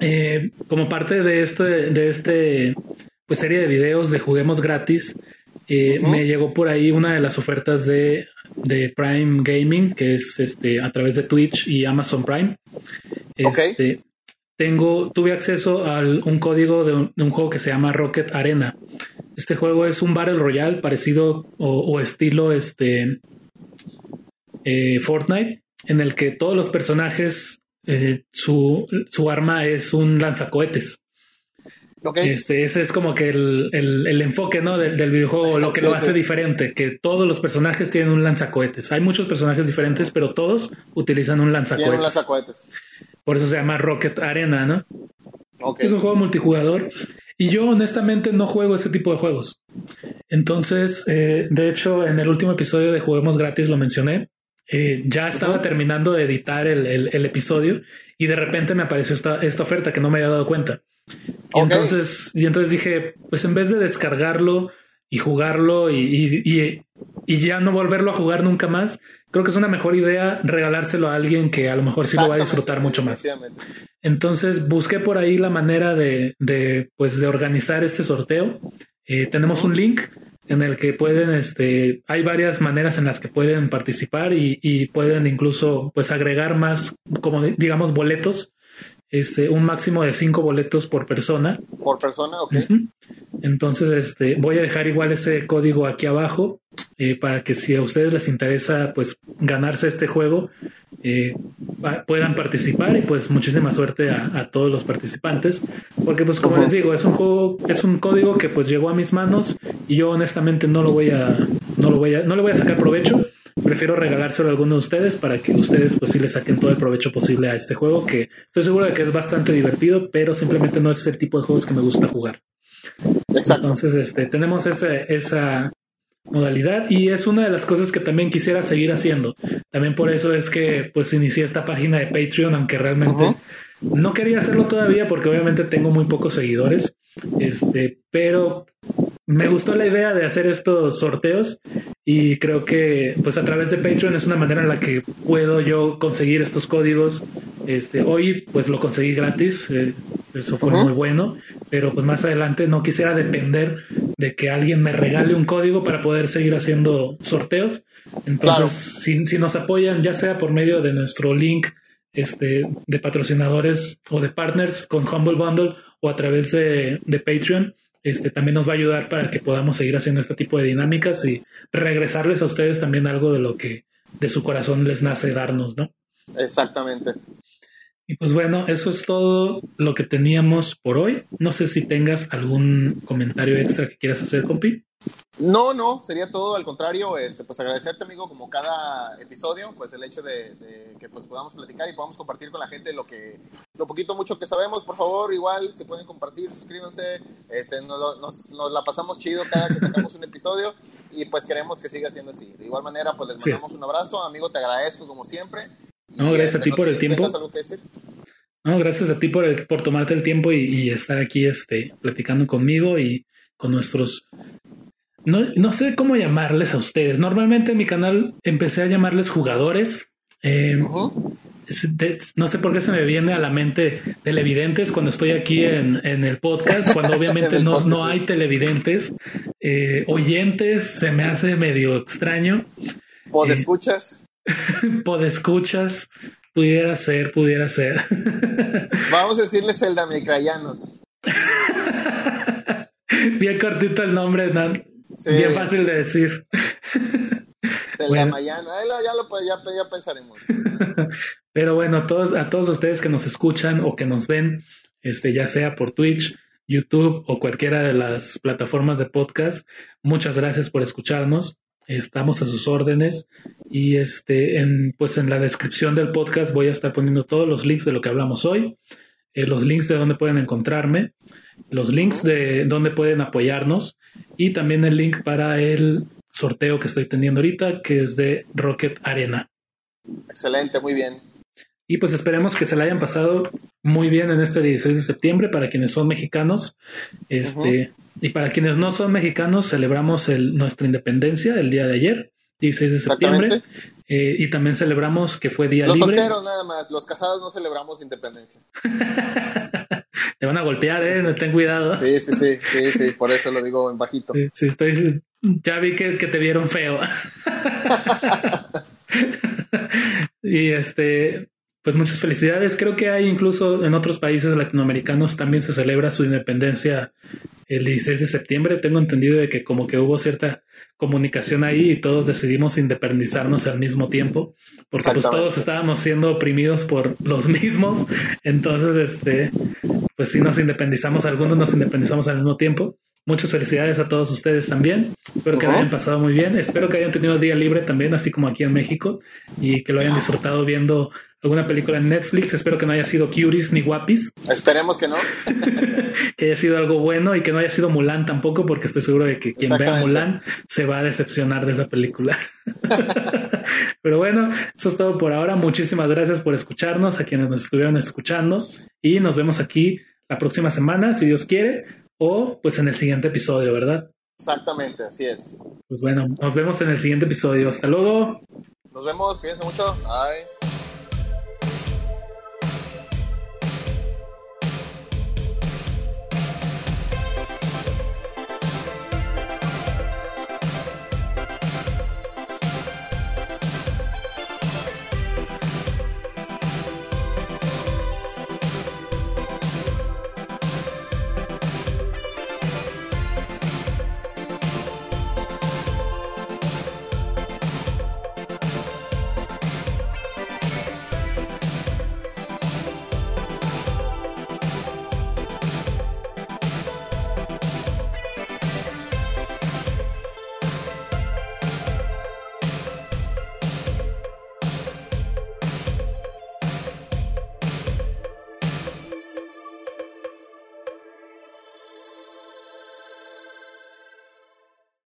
eh, como parte de esto, de este, pues, serie de videos de Juguemos gratis. Eh, me llegó por ahí una de las ofertas de, de, Prime Gaming, que es este a través de Twitch y Amazon Prime. Este, tengo, tuve acceso a un código de un, juego que se llama Rocket Arena. Este juego es un Battle Royale parecido o, estilo este eh, Fortnite, en el que todos los personajes, eh, su, su arma es un lanzacohetes. Este, ese es como que el, el, enfoque ¿no? del, videojuego, lo que lo hace diferente, que todos los personajes tienen un lanzacohetes. Hay muchos personajes diferentes, pero todos utilizan un lanzacohetes. un lanzacohetes. Por eso se llama Rocket Arena, ¿no? Es un juego multijugador. Y yo honestamente no juego ese tipo de juegos. Entonces, eh, de hecho, en el último episodio de Juguemos Gratis lo mencioné. Eh, ya estaba terminando de editar el, el, episodio y de repente me apareció esta, esta oferta que no me había dado cuenta. Y, entonces, y entonces dije, pues en vez de descargarlo y jugarlo y, y, y, ya no volverlo a jugar nunca más, creo que es una mejor idea regalárselo a alguien que a lo mejor sí lo va a disfrutar mucho más. Entonces busqué por ahí la manera de, de pues, de organizar este sorteo. Eh, tenemos un link en el que pueden, este, hay varias maneras en las que pueden participar y, y pueden incluso, pues, agregar más, como digamos, boletos este, un máximo de cinco boletos por persona. Por persona, ok. Entonces, este, voy a dejar igual ese código aquí abajo eh, para que si a ustedes les interesa, pues, ganarse este juego, eh, puedan participar y pues muchísima suerte a, todos los participantes, porque pues como les digo, es un juego, es un código que pues llegó a mis manos y yo honestamente no lo voy a, no lo voy a, no le voy a sacar provecho prefiero regalárselo a alguno de ustedes para que ustedes pues sí le saquen todo el provecho posible a este juego que estoy seguro de que es bastante divertido, pero simplemente no es el tipo de juegos que me gusta jugar. Exacto. Entonces, este, tenemos esa, esa modalidad y es una de las cosas que también quisiera seguir haciendo. También por eso es que pues inicié esta página de Patreon, aunque realmente no quería hacerlo todavía porque obviamente tengo muy pocos seguidores. Este, pero me gustó la idea de hacer estos sorteos y creo que pues a través de Patreon es una manera en la que puedo yo conseguir estos códigos. Este, hoy pues lo conseguí gratis, eh, eso fue muy bueno, pero pues más adelante no quisiera depender de que alguien me regale un código para poder seguir haciendo sorteos. Entonces, si, si, nos apoyan ya sea por medio de nuestro link este, de patrocinadores o de partners con Humble Bundle o a través de, de Patreon, este, también nos va a ayudar para que podamos seguir haciendo este tipo de dinámicas y regresarles a ustedes también algo de lo que de su corazón les nace darnos, ¿no? Exactamente. Y pues bueno, eso es todo lo que teníamos por hoy. No sé si tengas algún comentario extra que quieras hacer, compi. No, no, sería todo al contrario, este, pues agradecerte amigo como cada episodio, pues el hecho de, que pues podamos platicar y podamos compartir con la gente lo que, lo poquito mucho que sabemos, por favor, igual si pueden compartir, suscríbanse, este, nos, nos, la pasamos chido cada que sacamos un episodio y pues queremos que siga siendo así. De igual manera, pues les mandamos un abrazo, amigo, te agradezco como siempre. No, gracias a este, ti por el tiempo. Algo que decir? No, gracias a ti por, el, por tomarte el tiempo y, y estar aquí este, platicando conmigo y con nuestros no, no sé cómo llamarles a ustedes. Normalmente en mi canal empecé a llamarles jugadores. Eh, no sé por qué se me viene a la mente televidentes cuando estoy aquí en, el podcast, cuando obviamente no, no hay televidentes. Eh, oyentes se me hace medio extraño. ¿Podescuchas? Eh, podescuchas. Pudiera ser, pudiera ser. Vamos a decirles el Damicrayanos. Bien cortito el nombre, Bien fácil de decir. Se bueno. ya, lo, ya, ya pensaremos. Pero bueno, a todos, a todos ustedes que nos escuchan o que nos ven, este, ya sea por Twitch, YouTube o cualquiera de las plataformas de podcast, muchas gracias por escucharnos. Estamos a sus órdenes y este, en, pues en la descripción del podcast voy a estar poniendo todos los links de lo que hablamos hoy, eh, los links de donde pueden encontrarme, los links de donde pueden apoyarnos y también el link para el sorteo que estoy teniendo ahorita, que es de Rocket Arena. Excelente, muy bien. Y pues esperemos que se la hayan pasado muy bien en este 16 de septiembre para quienes son mexicanos. Este, Y para quienes no son mexicanos, celebramos el, nuestra independencia el día de ayer, 16 de septiembre. Eh, y también celebramos que fue día libre. Los solteros nada más, los casados no celebramos independencia. Te van a golpear, ¿eh? Ten cuidado. Sí, sí, sí, sí, sí, por eso lo digo en bajito. Sí, estoy, ya vi que, que te vieron feo. y este, pues muchas felicidades. Creo que hay incluso en otros países latinoamericanos también se celebra su independencia el 16 de septiembre. Tengo entendido de que como que hubo cierta comunicación ahí y todos decidimos independizarnos al mismo tiempo, porque pues todos estábamos siendo oprimidos por los mismos. Entonces, este, pues sí nos independizamos, algunos nos independizamos al mismo tiempo. Muchas felicidades a todos ustedes también. Espero que lo hayan pasado muy bien. Espero que hayan tenido día libre también, así como aquí en México, y que lo hayan disfrutado viendo alguna película en Netflix. Espero que no haya sido Curies ni Guapis. Esperemos que no. que haya sido algo bueno y que no haya sido Mulan tampoco, porque estoy seguro de que quien vea Mulan se va a decepcionar de esa película. Pero bueno, eso es todo por ahora. Muchísimas gracias por escucharnos, a quienes nos estuvieron escuchando, y nos vemos aquí la próxima semana, si Dios quiere o pues en el siguiente episodio, ¿verdad? Exactamente, así es. Pues bueno, nos vemos en el siguiente episodio. Hasta luego. Nos vemos, cuídense mucho. Bye.